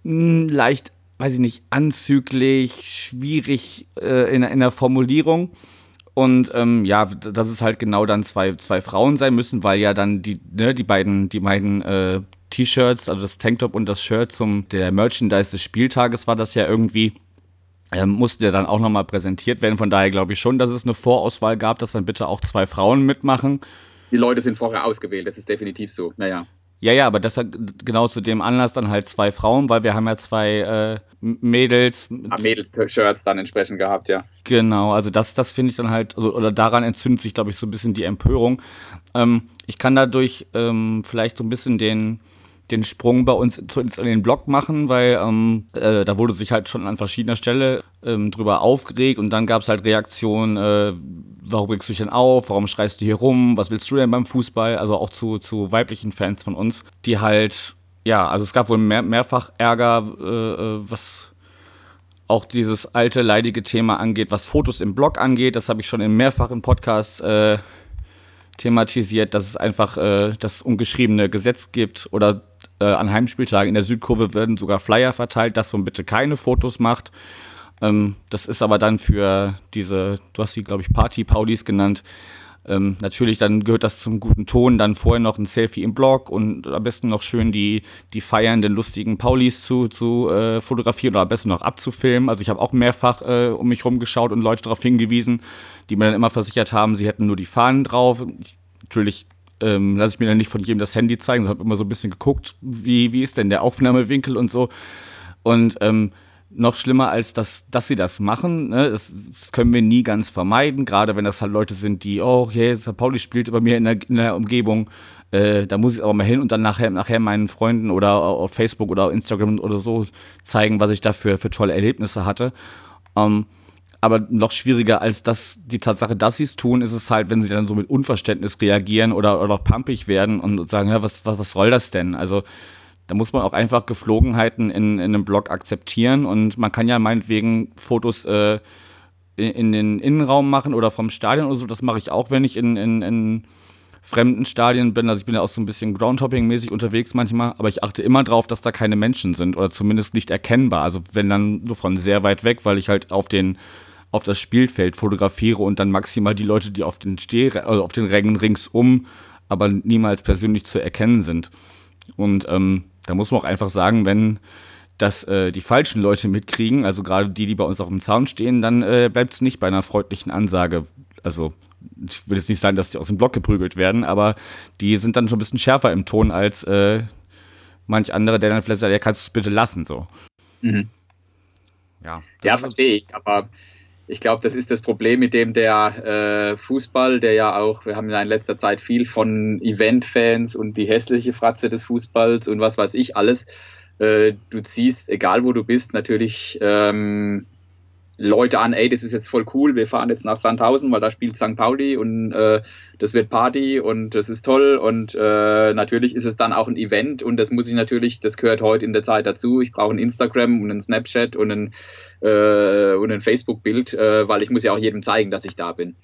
hm, leicht, weiß ich nicht, anzüglich, schwierig äh, in, in der Formulierung. Und ähm, ja, dass es halt genau dann zwei, zwei Frauen sein müssen, weil ja dann die, ne, die beiden, die beiden äh, T-Shirts, also das Tanktop und das Shirt zum der Merchandise des Spieltages war das ja irgendwie. Ähm, musste ja dann auch nochmal präsentiert werden. Von daher glaube ich schon, dass es eine Vorauswahl gab, dass dann bitte auch zwei Frauen mitmachen. Die Leute sind vorher ausgewählt, das ist definitiv so. Naja. Ja, ja, aber das hat genau zu dem Anlass dann halt zwei Frauen, weil wir haben ja zwei äh, Mädels. Ah, Mädels-Shirts dann entsprechend gehabt, ja. Genau, also das, das finde ich dann halt, also, oder daran entzündet sich, glaube ich, so ein bisschen die Empörung. Ähm, ich kann dadurch ähm, vielleicht so ein bisschen den, den Sprung bei uns zu, in den Blog machen, weil ähm, äh, da wurde sich halt schon an verschiedener Stelle ähm, drüber aufgeregt und dann gab es halt Reaktionen, äh, warum regst du dich denn auf, warum schreist du hier rum, was willst du denn beim Fußball, also auch zu, zu weiblichen Fans von uns, die halt, ja, also es gab wohl mehr, mehrfach Ärger, äh, äh was auch dieses alte leidige Thema angeht, was Fotos im Blog angeht, das habe ich schon in mehrfachen Podcasts äh, thematisiert, dass es einfach äh, das ungeschriebene Gesetz gibt oder äh, an Heimspieltagen in der Südkurve werden sogar Flyer verteilt, dass man bitte keine Fotos macht. Ähm, das ist aber dann für diese, du hast sie, glaube ich, Party-Paulis genannt. Ähm, natürlich, dann gehört das zum guten Ton, dann vorher noch ein Selfie im Blog und am besten noch schön die, die feiernden, lustigen Paulis zu, zu äh, fotografieren oder am besten noch abzufilmen. Also ich habe auch mehrfach äh, um mich rumgeschaut und Leute darauf hingewiesen, die mir dann immer versichert haben, sie hätten nur die Fahnen drauf. Ich, natürlich ähm, lasse ich mir dann nicht von jedem das Handy zeigen, sondern habe immer so ein bisschen geguckt, wie, wie ist denn der Aufnahmewinkel und so. Und ähm, noch schlimmer als das, dass sie das machen, ne? das, das, können wir nie ganz vermeiden, gerade wenn das halt Leute sind, die, oh, hey, Pauli spielt bei mir in der, in der Umgebung, äh, da muss ich aber mal hin und dann nachher, nachher meinen Freunden oder auf Facebook oder Instagram oder so zeigen, was ich da für, für tolle Erlebnisse hatte. Ähm, aber noch schwieriger als das, die Tatsache, dass sie es tun, ist es halt, wenn sie dann so mit Unverständnis reagieren oder, oder pumpig werden und sagen, ja, was, was, was soll das denn? Also, da muss man auch einfach Geflogenheiten in, in einem Blog akzeptieren und man kann ja meinetwegen Fotos äh, in, den Innenraum machen oder vom Stadion oder so. Das mache ich auch, wenn ich in, in, in fremden Stadien bin. Also ich bin ja auch so ein bisschen Groundhopping-mäßig unterwegs manchmal, aber ich achte immer drauf, dass da keine Menschen sind oder zumindest nicht erkennbar. Also wenn dann nur von sehr weit weg, weil ich halt auf den auf das Spielfeld fotografiere und dann maximal die Leute, die auf den Steh also auf den Rängen ringsum, aber niemals persönlich zu erkennen sind. Und ähm, da muss man auch einfach sagen, wenn das äh, die falschen Leute mitkriegen, also gerade die, die bei uns auf dem Zaun stehen, dann äh, bleibt es nicht bei einer freundlichen Ansage. Also ich will jetzt nicht sagen, dass die aus dem Block geprügelt werden, aber die sind dann schon ein bisschen schärfer im Ton als äh, manch andere, der dann vielleicht sagt, ja, kannst du es bitte lassen, so. Mhm. Ja, ja verstehe ich, aber ich glaube, das ist das Problem, mit dem der äh, Fußball, der ja auch, wir haben ja in letzter Zeit viel von Event-Fans und die hässliche Fratze des Fußballs und was weiß ich alles. Äh, du ziehst, egal wo du bist, natürlich ähm, Leute an, ey, das ist jetzt voll cool, wir fahren jetzt nach Sandhausen, weil da spielt St. Pauli und äh, das wird Party und das ist toll und äh, natürlich ist es dann auch ein Event und das muss ich natürlich, das gehört heute in der Zeit dazu. Ich brauche ein Instagram und ein Snapchat und ein, äh, und ein Facebook-Bild, äh, weil ich muss ja auch jedem zeigen, dass ich da bin.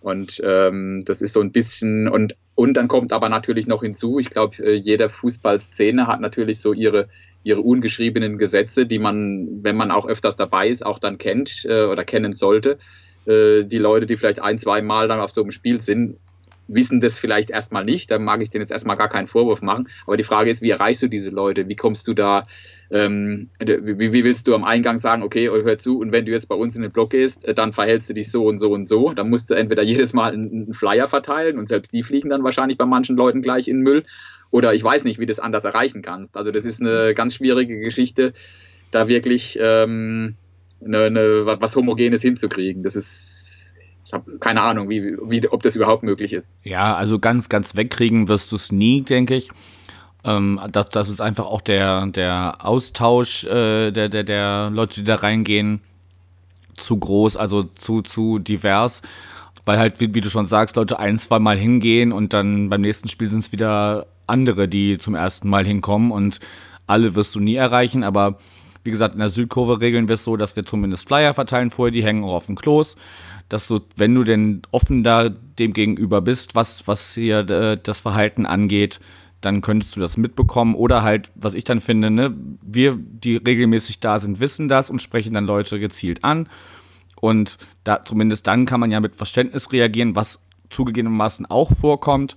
Und ähm, das ist so ein bisschen, und, und dann kommt aber natürlich noch hinzu, ich glaube, äh, jeder Fußballszene hat natürlich so ihre, ihre ungeschriebenen Gesetze, die man, wenn man auch öfters dabei ist, auch dann kennt äh, oder kennen sollte. Äh, die Leute, die vielleicht ein, zwei Mal dann auf so einem Spiel sind, wissen das vielleicht erstmal nicht. Da mag ich denen jetzt erstmal gar keinen Vorwurf machen. Aber die Frage ist, wie erreichst du diese Leute? Wie kommst du da, ähm, wie, wie, willst du am Eingang sagen, okay, hör zu, und wenn du jetzt bei uns in den Blog gehst, äh, dann verhältst du dich so und so und so. Dann musst du entweder jedes Mal einen Flyer verteilen und selbst die fliegen dann wahrscheinlich bei manchen Leuten gleich in den Müll. Oder ich weiß nicht, wie du das anders erreichen kannst. Also das ist eine ganz schwierige Geschichte, da wirklich ähm, eine, eine, was Homogenes hinzukriegen. Das ist ich habe keine Ahnung, wie, wie, ob das überhaupt möglich ist. Ja, also ganz, ganz wegkriegen wirst du es nie, denke ich. Ähm, das, das ist einfach auch der, der Austausch äh, der, der, der Leute, die da reingehen, zu groß, also zu, zu divers. Weil halt, wie, wie du schon sagst, Leute ein, zwei Mal hingehen und dann beim nächsten Spiel sind es wieder andere, die zum ersten Mal hinkommen und alle wirst du nie erreichen, aber wie gesagt, in der Südkurve regeln wir es so, dass wir zumindest Flyer verteilen vorher, die hängen auch auf dem Klos dass du, wenn du denn offen da dem gegenüber bist, was, was hier äh, das Verhalten angeht, dann könntest du das mitbekommen. Oder halt, was ich dann finde, ne, wir, die regelmäßig da sind, wissen das und sprechen dann Leute gezielt an. Und da, zumindest dann kann man ja mit Verständnis reagieren, was zugegebenermaßen auch vorkommt.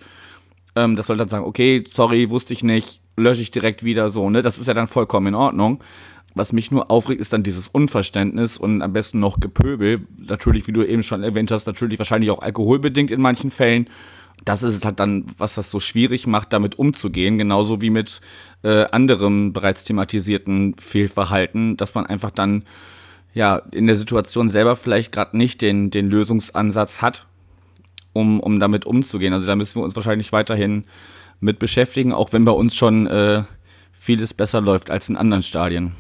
Ähm, das soll dann sagen, okay, sorry, wusste ich nicht, lösche ich direkt wieder so, ne? Das ist ja dann vollkommen in Ordnung. Was mich nur aufregt, ist dann dieses Unverständnis und am besten noch Gepöbel. Natürlich, wie du eben schon erwähnt hast, natürlich wahrscheinlich auch alkoholbedingt in manchen Fällen. Das ist es halt dann, was das so schwierig macht, damit umzugehen, genauso wie mit äh, anderem bereits thematisierten Fehlverhalten, dass man einfach dann ja in der Situation selber vielleicht gerade nicht den, den Lösungsansatz hat, um, um damit umzugehen. Also da müssen wir uns wahrscheinlich weiterhin mit beschäftigen, auch wenn bei uns schon äh, vieles besser läuft als in anderen Stadien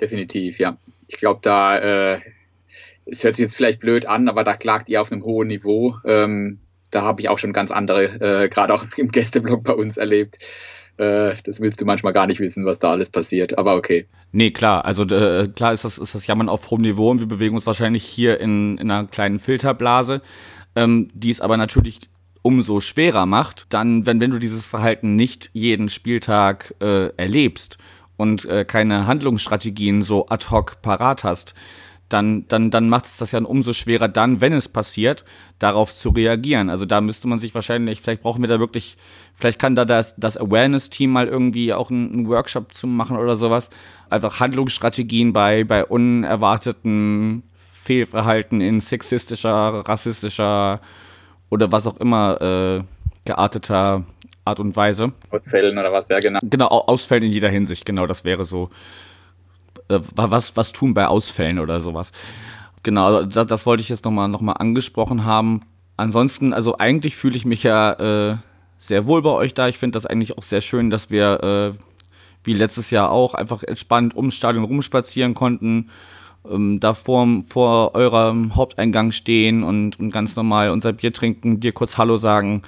definitiv, ja. Ich glaube, da, äh, es hört sich jetzt vielleicht blöd an, aber da klagt ihr auf einem hohen Niveau. Ähm, da habe ich auch schon ganz andere, äh, gerade auch im Gästeblock bei uns erlebt. Äh, das willst du manchmal gar nicht wissen, was da alles passiert, aber okay. Nee, klar, also äh, klar ist das, ist das Jammern auf hohem Niveau und wir bewegen uns wahrscheinlich hier in, in einer kleinen Filterblase, ähm, die es aber natürlich umso schwerer macht, dann, wenn, wenn du dieses Verhalten nicht jeden Spieltag äh, erlebst und äh, keine Handlungsstrategien so ad hoc parat hast, dann, dann, dann macht es das ja umso schwerer, dann, wenn es passiert, darauf zu reagieren. Also da müsste man sich wahrscheinlich, vielleicht brauchen wir da wirklich, vielleicht kann da das, das Awareness-Team mal irgendwie auch einen, einen, Workshop zu machen oder sowas. Einfach Handlungsstrategien bei, bei unerwarteten Fehlverhalten in sexistischer, rassistischer oder was auch immer äh, gearteter Art und Weise. Ausfällen oder was, ja, genau. Genau, Ausfällen in jeder Hinsicht, genau, das wäre so. Äh, was, was tun bei Ausfällen oder sowas. Genau, also das, das wollte ich jetzt nochmal noch mal angesprochen haben. Ansonsten, also eigentlich fühle ich mich ja äh, sehr wohl bei euch da. Ich finde das eigentlich auch sehr schön, dass wir, äh, wie letztes Jahr auch, einfach entspannt ums Stadion rumspazieren konnten. Ähm, da vor, vor eurem Haupteingang stehen und, und ganz normal unser Bier trinken, dir kurz Hallo sagen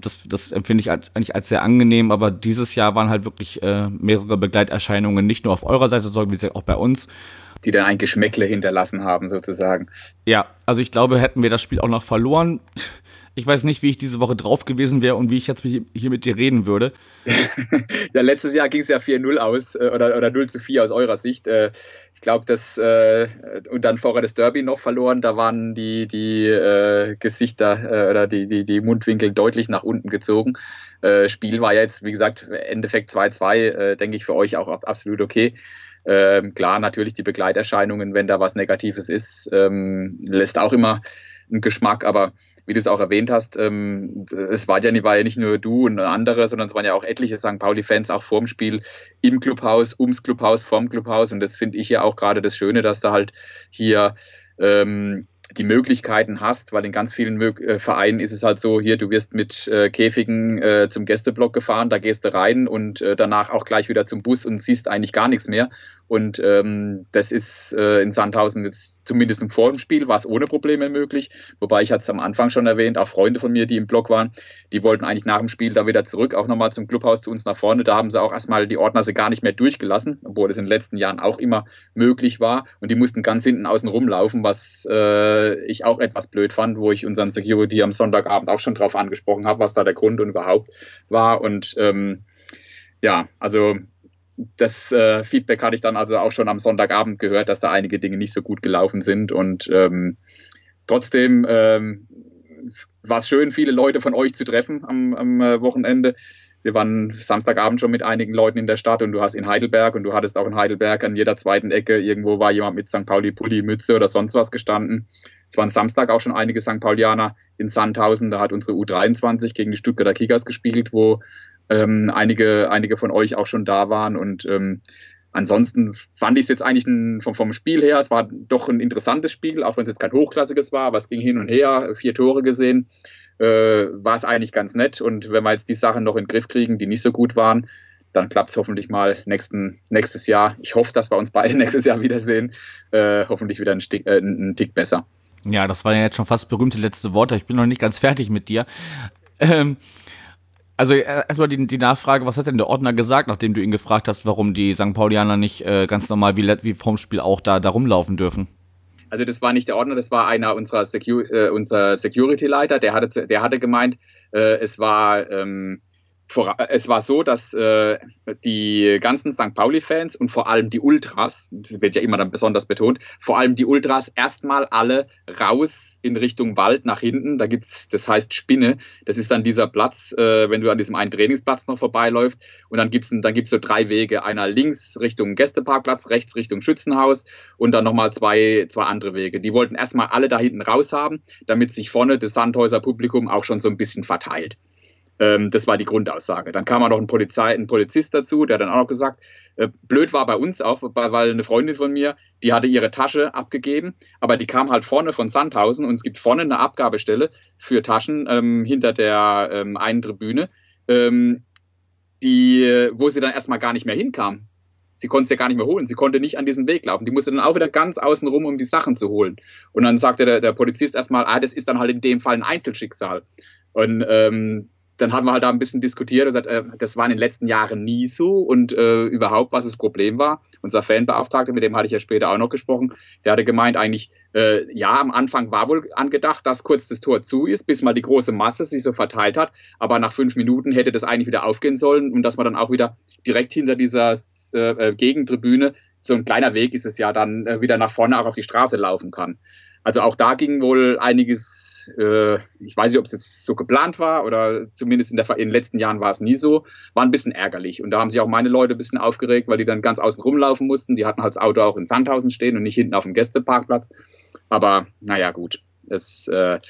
das, das empfinde ich als, eigentlich als sehr angenehm, aber dieses Jahr waren halt wirklich äh, mehrere Begleiterscheinungen, nicht nur auf eurer Seite, sondern wie auch bei uns. Die dann ein Geschmäckle hinterlassen haben, sozusagen. Ja, also ich glaube, hätten wir das Spiel auch noch verloren, Ich weiß nicht, wie ich diese Woche drauf gewesen wäre und wie ich jetzt hier mit dir reden würde. ja, letztes Jahr ging es ja 4-0 aus äh, oder, oder 0 zu 4 aus eurer Sicht. Äh, ich glaube, das äh, und dann vorher das Derby noch verloren, da waren die, die äh, Gesichter äh, oder die, die, die Mundwinkel deutlich nach unten gezogen. Äh, Spiel war jetzt, wie gesagt, Endeffekt 2-2, denke ich, für euch auch absolut okay. Ähm, klar, natürlich die Begleiterscheinungen, wenn da was Negatives ist, ähm, lässt auch immer einen Geschmack, aber wie du es auch erwähnt hast, ähm, es war ja, nicht, war ja nicht nur du und andere, sondern es waren ja auch etliche St. Pauli-Fans auch vorm Spiel im Clubhaus, ums Clubhaus, vorm Clubhaus und das finde ich ja auch gerade das Schöne, dass da halt hier ähm, die Möglichkeiten hast, weil in ganz vielen Mö äh, Vereinen ist es halt so, hier, du wirst mit äh, Käfigen äh, zum Gästeblock gefahren, da gehst du rein und äh, danach auch gleich wieder zum Bus und siehst eigentlich gar nichts mehr. Und ähm, das ist äh, in Sandhausen jetzt zumindest im Vorspiel war es ohne Probleme möglich. Wobei ich hatte es am Anfang schon erwähnt, auch Freunde von mir, die im Block waren, die wollten eigentlich nach dem Spiel da wieder zurück, auch nochmal zum Clubhaus zu uns nach vorne. Da haben sie auch erstmal die Ordner sie gar nicht mehr durchgelassen, obwohl es in den letzten Jahren auch immer möglich war. Und die mussten ganz hinten außen rumlaufen, was äh, ich auch etwas blöd fand, wo ich unseren Security am Sonntagabend auch schon drauf angesprochen habe, was da der Grund und überhaupt war. Und ähm, ja, also das äh, Feedback hatte ich dann also auch schon am Sonntagabend gehört, dass da einige Dinge nicht so gut gelaufen sind. Und ähm, trotzdem ähm, war es schön, viele Leute von euch zu treffen am, am äh, Wochenende. Wir waren Samstagabend schon mit einigen Leuten in der Stadt und du hast in Heidelberg und du hattest auch in Heidelberg an jeder zweiten Ecke irgendwo war jemand mit St. Pauli Pulli, Mütze oder sonst was gestanden. Es waren Samstag auch schon einige St. Paulianer in Sandhausen. Da hat unsere U23 gegen die Stuttgarter Kickers gespielt, wo ähm, einige, einige von euch auch schon da waren. Und ähm, ansonsten fand ich es jetzt eigentlich ein, vom, vom Spiel her, es war doch ein interessantes Spiel, auch wenn es jetzt kein hochklassiges war, aber es ging hin und her, vier Tore gesehen. Äh, war es eigentlich ganz nett. Und wenn wir jetzt die Sachen noch in den Griff kriegen, die nicht so gut waren, dann klappt es hoffentlich mal nächsten, nächstes Jahr. Ich hoffe, dass wir uns beide nächstes Jahr wiedersehen. Äh, hoffentlich wieder ein, Stick, äh, ein Tick besser. Ja, das waren ja jetzt schon fast berühmte letzte Worte. Ich bin noch nicht ganz fertig mit dir. Ähm, also äh, erstmal die, die Nachfrage, was hat denn der Ordner gesagt, nachdem du ihn gefragt hast, warum die St. Paulianer nicht äh, ganz normal wie, wie vorm Spiel auch da, da rumlaufen dürfen? Also das war nicht der Ordner, das war einer unserer Secu äh, unser Security-Leiter, der hatte, der hatte gemeint, äh, es war ähm, es war so, dass äh, die ganzen St. Pauli-Fans und vor allem die Ultras, das wird ja immer dann besonders betont, vor allem die Ultras erstmal alle raus in Richtung Wald nach hinten. Da gibt's, das heißt Spinne. Das ist dann dieser Platz, äh, wenn du an diesem einen Trainingsplatz noch vorbeiläufst. Und dann gibt's dann gibt's so drei Wege. Einer links Richtung Gästeparkplatz, rechts Richtung Schützenhaus und dann nochmal zwei, zwei andere Wege. Die wollten erstmal alle da hinten raus haben, damit sich vorne das Sandhäuser Publikum auch schon so ein bisschen verteilt. Ähm, das war die Grundaussage. Dann kam auch noch ein, Polizei, ein Polizist dazu, der dann auch noch gesagt, äh, blöd war bei uns auch, weil eine Freundin von mir, die hatte ihre Tasche abgegeben, aber die kam halt vorne von Sandhausen und es gibt vorne eine Abgabestelle für Taschen ähm, hinter der ähm, einen Tribüne, ähm, die, wo sie dann erstmal gar nicht mehr hinkam. Sie konnte es ja gar nicht mehr holen. Sie konnte nicht an diesen Weg laufen. Die musste dann auch wieder ganz außen rum, um die Sachen zu holen. Und dann sagte der, der Polizist erstmal, ah, das ist dann halt in dem Fall ein Einzelschicksal. Und ähm, dann haben wir halt da ein bisschen diskutiert und gesagt, äh, das war in den letzten Jahren nie so und äh, überhaupt, was das Problem war. Unser Fanbeauftragter, mit dem hatte ich ja später auch noch gesprochen, der hatte gemeint, eigentlich, äh, ja, am Anfang war wohl angedacht, dass kurz das Tor zu ist, bis mal die große Masse sich so verteilt hat, aber nach fünf Minuten hätte das eigentlich wieder aufgehen sollen und dass man dann auch wieder direkt hinter dieser äh, äh, Gegentribüne, so ein kleiner Weg ist es ja, dann äh, wieder nach vorne auch auf die Straße laufen kann. Also auch da ging wohl einiges, äh, ich weiß nicht, ob es jetzt so geplant war oder zumindest in, der, in den letzten Jahren war es nie so, war ein bisschen ärgerlich. Und da haben sich auch meine Leute ein bisschen aufgeregt, weil die dann ganz außen rumlaufen mussten. Die hatten halt das Auto auch in Sandhausen stehen und nicht hinten auf dem Gästeparkplatz. Aber naja, gut. Es äh,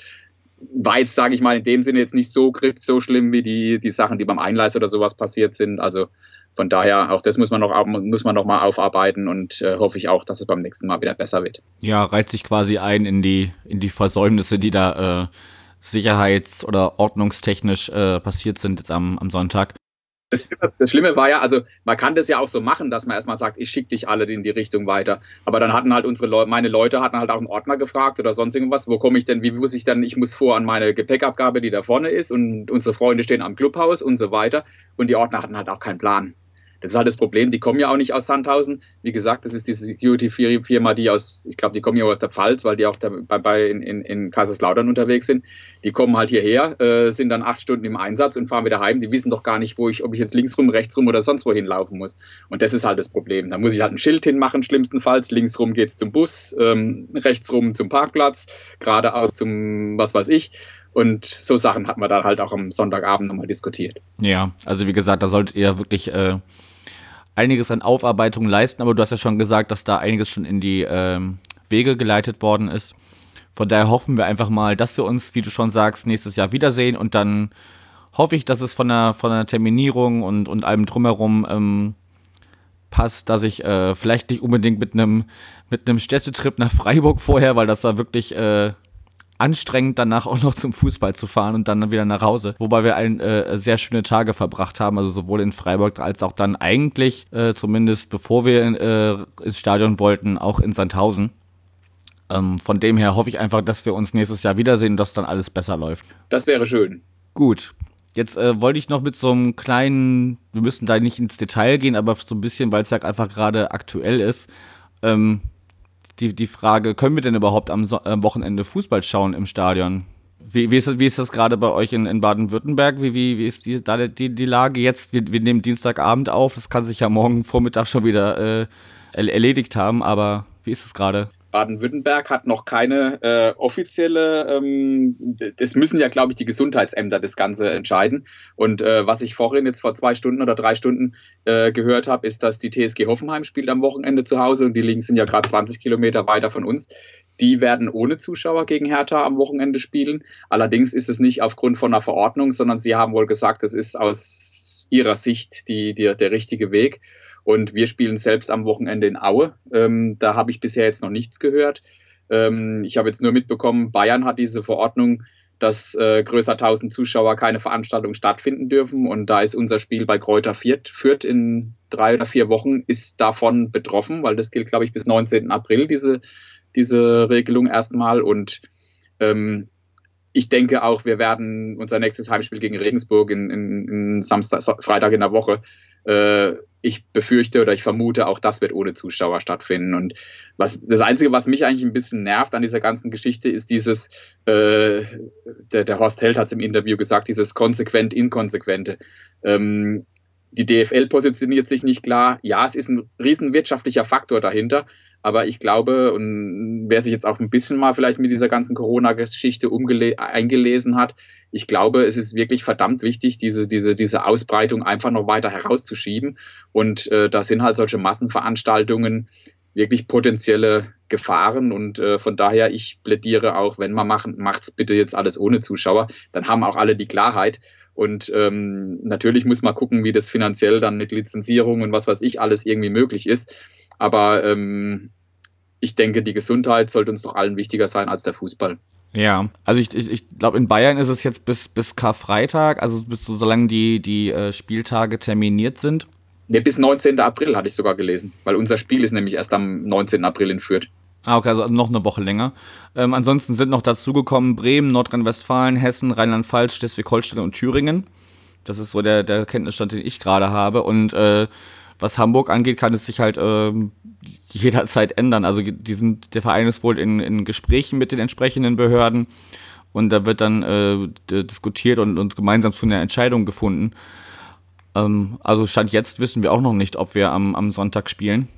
war jetzt, sage ich mal, in dem Sinne jetzt nicht so, so schlimm wie die, die Sachen, die beim Einleis oder sowas passiert sind. Also von daher, auch das muss man noch, muss man noch mal aufarbeiten und äh, hoffe ich auch, dass es beim nächsten Mal wieder besser wird. Ja, reiht sich quasi ein in die, in die Versäumnisse, die da äh, sicherheits- oder ordnungstechnisch äh, passiert sind jetzt am, am Sonntag. Das Schlimme, das Schlimme, war ja, also man kann das ja auch so machen, dass man erstmal sagt, ich schicke dich alle in die Richtung weiter. Aber dann hatten halt unsere Leute, meine Leute hatten halt auch einen Ordner gefragt oder sonst irgendwas, wo komme ich denn, wie muss ich denn, ich muss vor an meine Gepäckabgabe, die da vorne ist und unsere Freunde stehen am Clubhaus und so weiter. Und die Ordner hatten halt auch keinen Plan Das ist halt das Problem, die kommen ja auch nicht aus Sandhausen. Wie gesagt, das ist die Security-Firma, die aus, ich glaube, die kommen ja aus der Pfalz, weil die auch bei, bei in, in, in Kaiserslautern unterwegs sind. Die kommen halt hierher, äh, sind dann acht Stunden im Einsatz und fahren wieder heim. Die wissen doch gar nicht, wo ich, ob ich jetzt links rum, rechts rum oder sonst wohin laufen muss. Und das ist halt das Problem. Da muss ich halt ein Schild hinmachen, schlimmstenfalls. Links rum geht's zum Bus, ähm, rechts zum Parkplatz, geradeaus zum was weiß ich. Und so Sachen hat man dann halt auch am Sonntagabend nochmal diskutiert. Ja, also wie gesagt, da solltet ihr wirklich äh, einiges an Aufarbeitung leisten, aber du hast ja schon gesagt, dass da einiges schon in die ähm, Wege geleitet worden ist. Von daher hoffen wir einfach mal, dass wir uns, wie du schon sagst, nächstes Jahr wiedersehen und dann hoffe ich, dass es von der, von der Terminierung und, und allem drumherum ähm, passt, dass ich äh, vielleicht nicht unbedingt mit einem mit Städtetrip nach Freiburg vorher, weil das war wirklich äh, anstrengend, danach auch noch zum Fußball zu fahren und dann wieder nach Hause. Wobei wir ein, äh, sehr schöne Tage verbracht haben, also sowohl in Freiburg als auch dann eigentlich, äh, zumindest bevor wir äh, ins Stadion wollten, auch in Sandhausen. Ähm, von dem her hoffe ich einfach, dass wir uns nächstes Jahr wiedersehen und dass dann alles besser läuft. Das wäre schön. Gut. Jetzt äh, wollte ich noch mit so einem kleinen, wir müssen da nicht ins Detail gehen, aber so ein bisschen, weil es ja einfach gerade aktuell ist. Ähm, die, die Frage, können wir denn überhaupt am, so am Wochenende Fußball schauen im Stadion? Wie, wie, ist, das, wie ist das gerade bei euch in, in Baden-Württemberg? Wie, wie, wie ist die, da die, die Lage jetzt? Wir, wir nehmen Dienstagabend auf, das kann sich ja morgen Vormittag schon wieder äh, erledigt haben, aber wie ist es gerade? Baden-Württemberg hat noch keine äh, offizielle, ähm, das müssen ja, glaube ich, die Gesundheitsämter das Ganze entscheiden. Und äh, was ich vorhin jetzt vor zwei Stunden oder drei Stunden äh, gehört habe, ist, dass die TSG Hoffenheim spielt am Wochenende zu Hause und die Links sind ja gerade 20 Kilometer weiter von uns. Die werden ohne Zuschauer gegen Hertha am Wochenende spielen. Allerdings ist es nicht aufgrund von einer Verordnung, sondern sie haben wohl gesagt, es ist aus ihrer Sicht die, die, der richtige Weg. Und wir spielen selbst am Wochenende in Aue. Ähm, da habe ich bisher jetzt noch nichts gehört. Ähm, ich habe jetzt nur mitbekommen, Bayern hat diese Verordnung, dass äh, größer 1000 Zuschauer keine Veranstaltung stattfinden dürfen. Und da ist unser Spiel bei Kräuter Fürth, in drei oder vier Wochen ist davon betroffen, weil das gilt, glaube ich, bis 19. April, diese, diese Regelung erstmal. Und ähm, ich denke auch, wir werden unser nächstes Heimspiel gegen Regensburg in, in, in Samstag, Freitag in der Woche äh, ich befürchte oder ich vermute, auch das wird ohne Zuschauer stattfinden. Und was das Einzige, was mich eigentlich ein bisschen nervt an dieser ganzen Geschichte, ist dieses, äh, der, der Horst Held hat es im Interview gesagt, dieses konsequent Inkonsequente. Ähm, die DFL positioniert sich nicht klar. Ja, es ist ein riesen wirtschaftlicher Faktor dahinter, aber ich glaube, und wer sich jetzt auch ein bisschen mal vielleicht mit dieser ganzen Corona-Geschichte eingelesen hat, ich glaube, es ist wirklich verdammt wichtig, diese, diese, diese Ausbreitung einfach noch weiter herauszuschieben. Und äh, da sind halt solche Massenveranstaltungen wirklich potenzielle Gefahren und äh, von daher ich plädiere auch, wenn man machen, macht's bitte jetzt alles ohne Zuschauer, dann haben auch alle die Klarheit und ähm, natürlich muss man gucken, wie das finanziell dann mit Lizenzierung und was weiß ich alles irgendwie möglich ist. Aber ähm, ich denke, die Gesundheit sollte uns doch allen wichtiger sein als der Fußball. Ja, also ich, ich, ich glaube, in Bayern ist es jetzt bis, bis Karfreitag, also bis so, solange die, die äh, Spieltage terminiert sind. Ne, bis 19. April hatte ich sogar gelesen, weil unser Spiel ist nämlich erst am 19. April in Fürth. Ah, okay, also noch eine Woche länger. Ähm, ansonsten sind noch dazugekommen Bremen, Nordrhein-Westfalen, Hessen, Rheinland-Pfalz, Schleswig-Holstein und Thüringen. Das ist so der, der Kenntnisstand, den ich gerade habe. Und äh, was Hamburg angeht, kann es sich halt äh, jederzeit ändern. Also die sind, der Verein ist wohl in, in Gesprächen mit den entsprechenden Behörden und da wird dann äh, diskutiert und, und gemeinsam zu einer Entscheidung gefunden. Ähm, also Stand jetzt wissen wir auch noch nicht, ob wir am, am Sonntag spielen.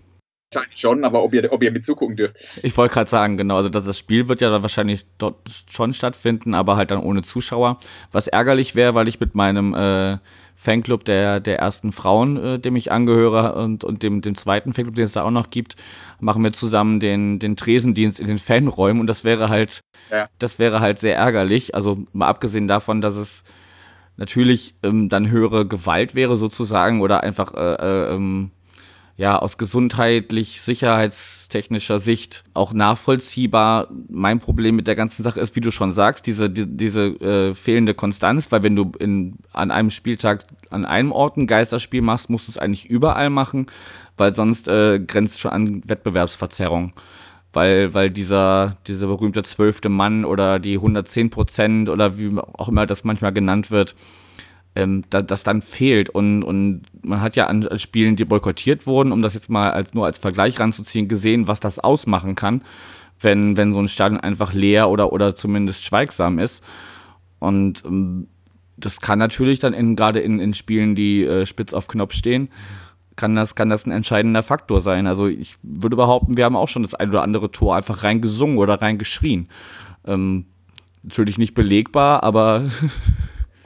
Wahrscheinlich schon, aber ob ihr, ob ihr mit zugucken dürft. Ich wollte gerade sagen, genau, also das, das Spiel wird ja dann wahrscheinlich dort schon stattfinden, aber halt dann ohne Zuschauer. Was ärgerlich wäre, weil ich mit meinem äh, Fanclub der, der ersten Frauen, äh, dem ich angehöre, und, und dem, dem zweiten Fanclub, den es da auch noch gibt, machen wir zusammen den, den Tresendienst in den Fanräumen und das wäre halt, ja. das wäre halt sehr ärgerlich. Also mal abgesehen davon, dass es natürlich ähm, dann höhere Gewalt wäre sozusagen oder einfach äh, äh, ähm, ja aus gesundheitlich sicherheitstechnischer Sicht auch nachvollziehbar. Mein Problem mit der ganzen Sache ist, wie du schon sagst, diese die, diese äh, fehlende Konstanz, weil wenn du in, an einem Spieltag an einem Ort ein Geisterspiel machst, musst du es eigentlich überall machen, weil sonst äh, grenzt schon an Wettbewerbsverzerrung weil, weil dieser, dieser berühmte zwölfte Mann oder die 110 Prozent oder wie auch immer das manchmal genannt wird, ähm, da, das dann fehlt und, und man hat ja an Spielen, die boykottiert wurden, um das jetzt mal als, nur als Vergleich ranzuziehen, gesehen, was das ausmachen kann, wenn, wenn so ein Stadion einfach leer oder, oder zumindest schweigsam ist. Und ähm, das kann natürlich dann in, gerade in, in Spielen, die äh, spitz auf Knopf stehen, kann das, kann das ein entscheidender Faktor sein. Also ich würde behaupten, wir haben auch schon das ein oder andere Tor einfach reingesungen oder reingeschrien. Ähm, natürlich nicht belegbar, aber.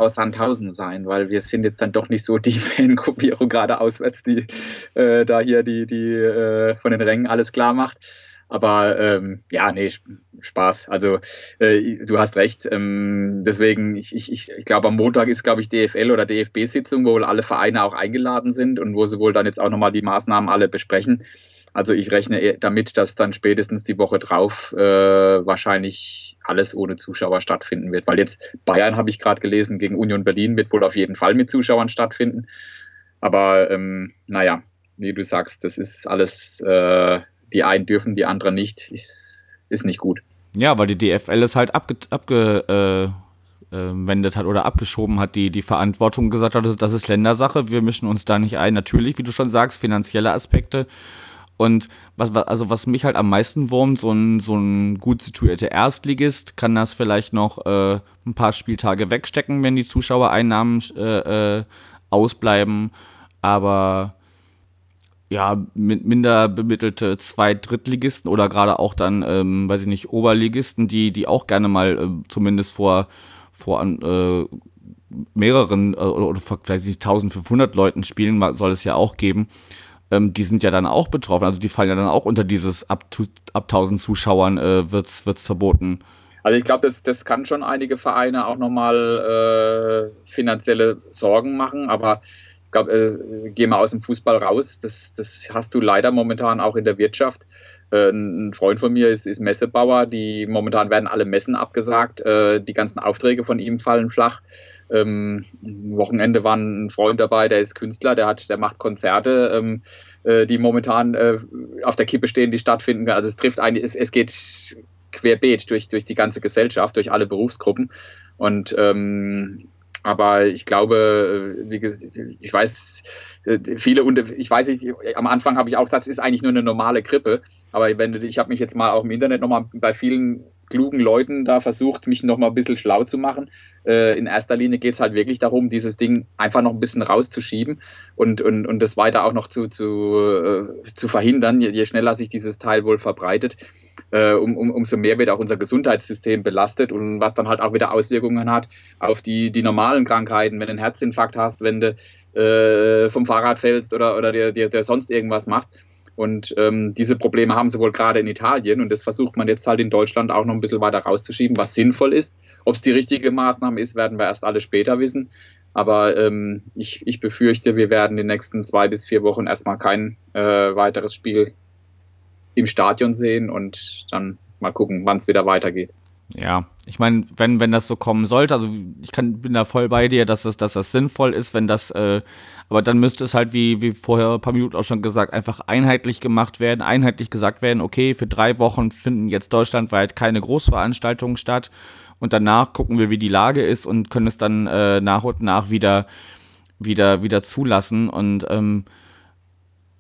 aus Sandhausen sein, weil wir sind jetzt dann doch nicht so die Fangruppierung, gerade auswärts, die äh, da hier die, die äh, von den Rängen alles klar macht. Aber ähm, ja, nee, Spaß. Also äh, du hast recht. Ähm, deswegen, ich, ich, ich glaube, am Montag ist, glaube ich, DFL oder DFB-Sitzung, wo wohl alle Vereine auch eingeladen sind und wo sie wohl dann jetzt auch nochmal die Maßnahmen alle besprechen. Also ich rechne damit, dass dann spätestens die Woche drauf äh, wahrscheinlich alles ohne Zuschauer stattfinden wird. Weil jetzt Bayern, habe ich gerade gelesen, gegen Union Berlin wird wohl auf jeden Fall mit Zuschauern stattfinden. Aber ähm, naja, wie du sagst, das ist alles äh, die einen dürfen, die anderen nicht, ist, ist nicht gut. Ja, weil die DFL es halt abge, abgewendet äh, äh, hat oder abgeschoben hat, die, die Verantwortung gesagt hat, das ist Ländersache, wir mischen uns da nicht ein. Natürlich, wie du schon sagst, finanzielle Aspekte. Und was, also was mich halt am meisten wurmt, so ein, so ein gut situierter Erstligist kann das vielleicht noch äh, ein paar Spieltage wegstecken, wenn die Zuschauereinnahmen äh, äh, ausbleiben. Aber ja, minder bemittelte Zweit-Drittligisten oder gerade auch dann, ähm, weiß ich nicht, Oberligisten, die, die auch gerne mal äh, zumindest vor, vor äh, mehreren äh, oder vielleicht nicht 1500 Leuten spielen, soll es ja auch geben. Ähm, die sind ja dann auch betroffen, also die fallen ja dann auch unter dieses ab, ab 1000 Zuschauern äh, wird's, wird's verboten. Also ich glaube, das, das kann schon einige Vereine auch nochmal äh, finanzielle Sorgen machen, aber glaub, äh, geh mal aus dem Fußball raus. Das, das hast du leider momentan auch in der Wirtschaft. Äh, ein Freund von mir ist, ist Messebauer. Die momentan werden alle Messen abgesagt. Äh, die ganzen Aufträge von ihm fallen flach. Ähm, Wochenende war ein Freund dabei, der ist Künstler, der hat, der macht Konzerte, ähm, äh, die momentan äh, auf der Kippe stehen, die stattfinden. Also es trifft eigentlich, es, es geht querbeet durch, durch die ganze Gesellschaft, durch alle Berufsgruppen. Und ähm, aber ich glaube, äh, gesagt, ich weiß, äh, viele und ich weiß nicht, am Anfang habe ich auch gesagt, es ist eigentlich nur eine normale Grippe. Aber wenn ich habe mich jetzt mal auch im Internet nochmal bei vielen klugen Leuten da versucht, mich nochmal ein bisschen schlau zu machen. Äh, in erster Linie geht es halt wirklich darum, dieses Ding einfach noch ein bisschen rauszuschieben und, und, und das weiter auch noch zu, zu, äh, zu verhindern, je, je, schneller sich dieses Teil wohl verbreitet. Äh, um, um, umso mehr wird auch unser Gesundheitssystem belastet und was dann halt auch wieder Auswirkungen hat auf die, die normalen Krankheiten, wenn du einen Herzinfarkt hast, wenn du äh, vom Fahrrad fällst oder, oder dir, dir, dir sonst irgendwas machst. Und ähm, diese Probleme haben sie wohl gerade in Italien und das versucht man jetzt halt in Deutschland auch noch ein bisschen weiter rauszuschieben, was sinnvoll ist. Ob es die richtige Maßnahme ist, werden wir erst alle später wissen. Aber ähm, ich, ich befürchte, wir werden in den nächsten zwei bis vier Wochen erstmal kein äh, weiteres Spiel im Stadion sehen und dann mal gucken, wann es wieder weitergeht. Ja, ich meine, wenn, wenn das so kommen sollte, also ich kann, bin da voll bei dir, dass das, dass das sinnvoll ist, wenn das, äh, aber dann müsste es halt, wie, wie vorher ein paar Minuten auch schon gesagt, einfach einheitlich gemacht werden, einheitlich gesagt werden, okay, für drei Wochen finden jetzt deutschlandweit keine Großveranstaltungen statt und danach gucken wir, wie die Lage ist und können es dann äh, nach und nach wieder, wieder, wieder zulassen und ähm,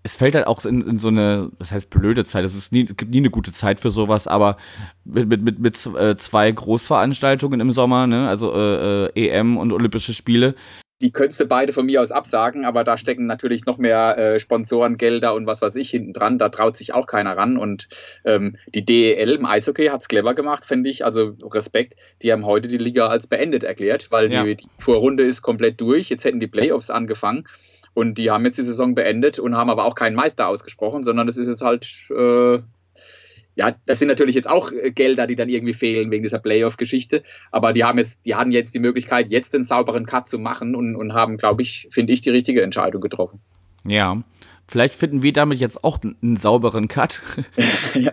es fällt halt auch in, in so eine, das heißt blöde Zeit, es, ist nie, es gibt nie eine gute Zeit für sowas, aber mit, mit, mit, mit äh, zwei Großveranstaltungen im Sommer, ne, also äh, äh EM und Olympische Spiele. Die könntest du beide von mir aus absagen, aber da stecken natürlich noch mehr äh, Sponsorengelder und was weiß ich hinten dran. Da traut sich auch keiner ran. Und ähm, die DEL im Eishockey hat es clever gemacht, finde ich. Also Respekt. Die haben heute die Liga als beendet erklärt, weil ja. die, die Vorrunde ist komplett durch. Jetzt hätten die Playoffs angefangen. Und die haben jetzt die Saison beendet und haben aber auch keinen Meister ausgesprochen, sondern das ist jetzt halt, äh, ja, das sind natürlich jetzt auch äh, Gelder, die dann irgendwie fehlen wegen dieser Playoff-Geschichte. Aber die haben jetzt, die hatten jetzt die Möglichkeit, jetzt den sauberen Cut zu machen und, und haben, glaube ich, finde ich, die richtige Entscheidung getroffen. Ja. Vielleicht finden wir damit jetzt auch einen sauberen Cut ja.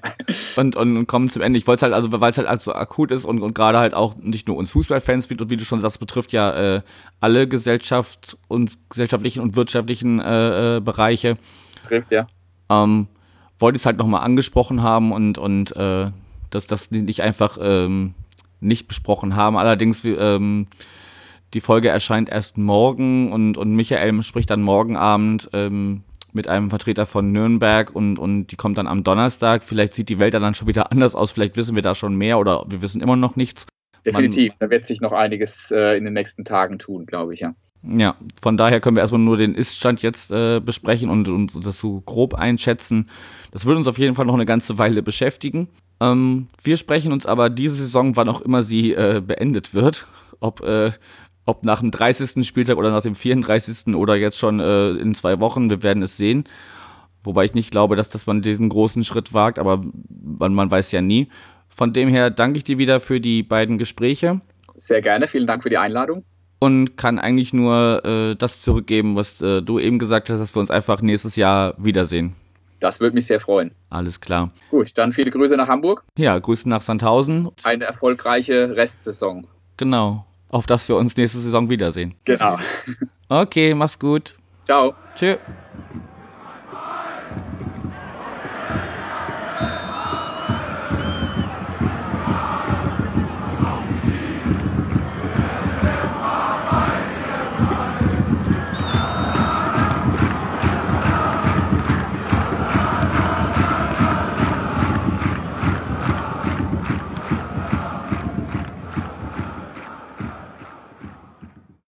und, und, kommen zum Ende. Ich wollte es halt, also weil es halt also akut ist und, und gerade halt auch nicht nur uns Fußballfans, wie, wie du schon sagst, betrifft ja äh, alle Gesellschaft und gesellschaftlichen und wirtschaftlichen äh, äh, Bereiche. Trifft, ja. Ähm, wollte es halt nochmal angesprochen haben und, und äh, dass das nicht einfach ähm, nicht besprochen haben. Allerdings ähm, die Folge erscheint erst morgen und, und Michael spricht dann morgen Abend ähm, mit einem Vertreter von Nürnberg und, und die kommt dann am Donnerstag. Vielleicht sieht die Welt dann schon wieder anders aus, vielleicht wissen wir da schon mehr oder wir wissen immer noch nichts. Definitiv, Man, da wird sich noch einiges äh, in den nächsten Tagen tun, glaube ich, ja. Ja, von daher können wir erstmal nur den Iststand jetzt äh, besprechen und, und das so grob einschätzen. Das wird uns auf jeden Fall noch eine ganze Weile beschäftigen. Ähm, wir sprechen uns aber diese Saison, wann auch immer sie äh, beendet wird, ob äh, ob nach dem 30. Spieltag oder nach dem 34. oder jetzt schon äh, in zwei Wochen, wir werden es sehen. Wobei ich nicht glaube, dass, dass man diesen großen Schritt wagt, aber man, man weiß ja nie. Von dem her danke ich dir wieder für die beiden Gespräche. Sehr gerne, vielen Dank für die Einladung. Und kann eigentlich nur äh, das zurückgeben, was äh, du eben gesagt hast, dass wir uns einfach nächstes Jahr wiedersehen. Das würde mich sehr freuen. Alles klar. Gut, dann viele Grüße nach Hamburg. Ja, Grüße nach Sandhausen. Eine erfolgreiche Restsaison. Genau auf dass wir uns nächste Saison wiedersehen. Genau. Okay, mach's gut. Ciao. Tschüss.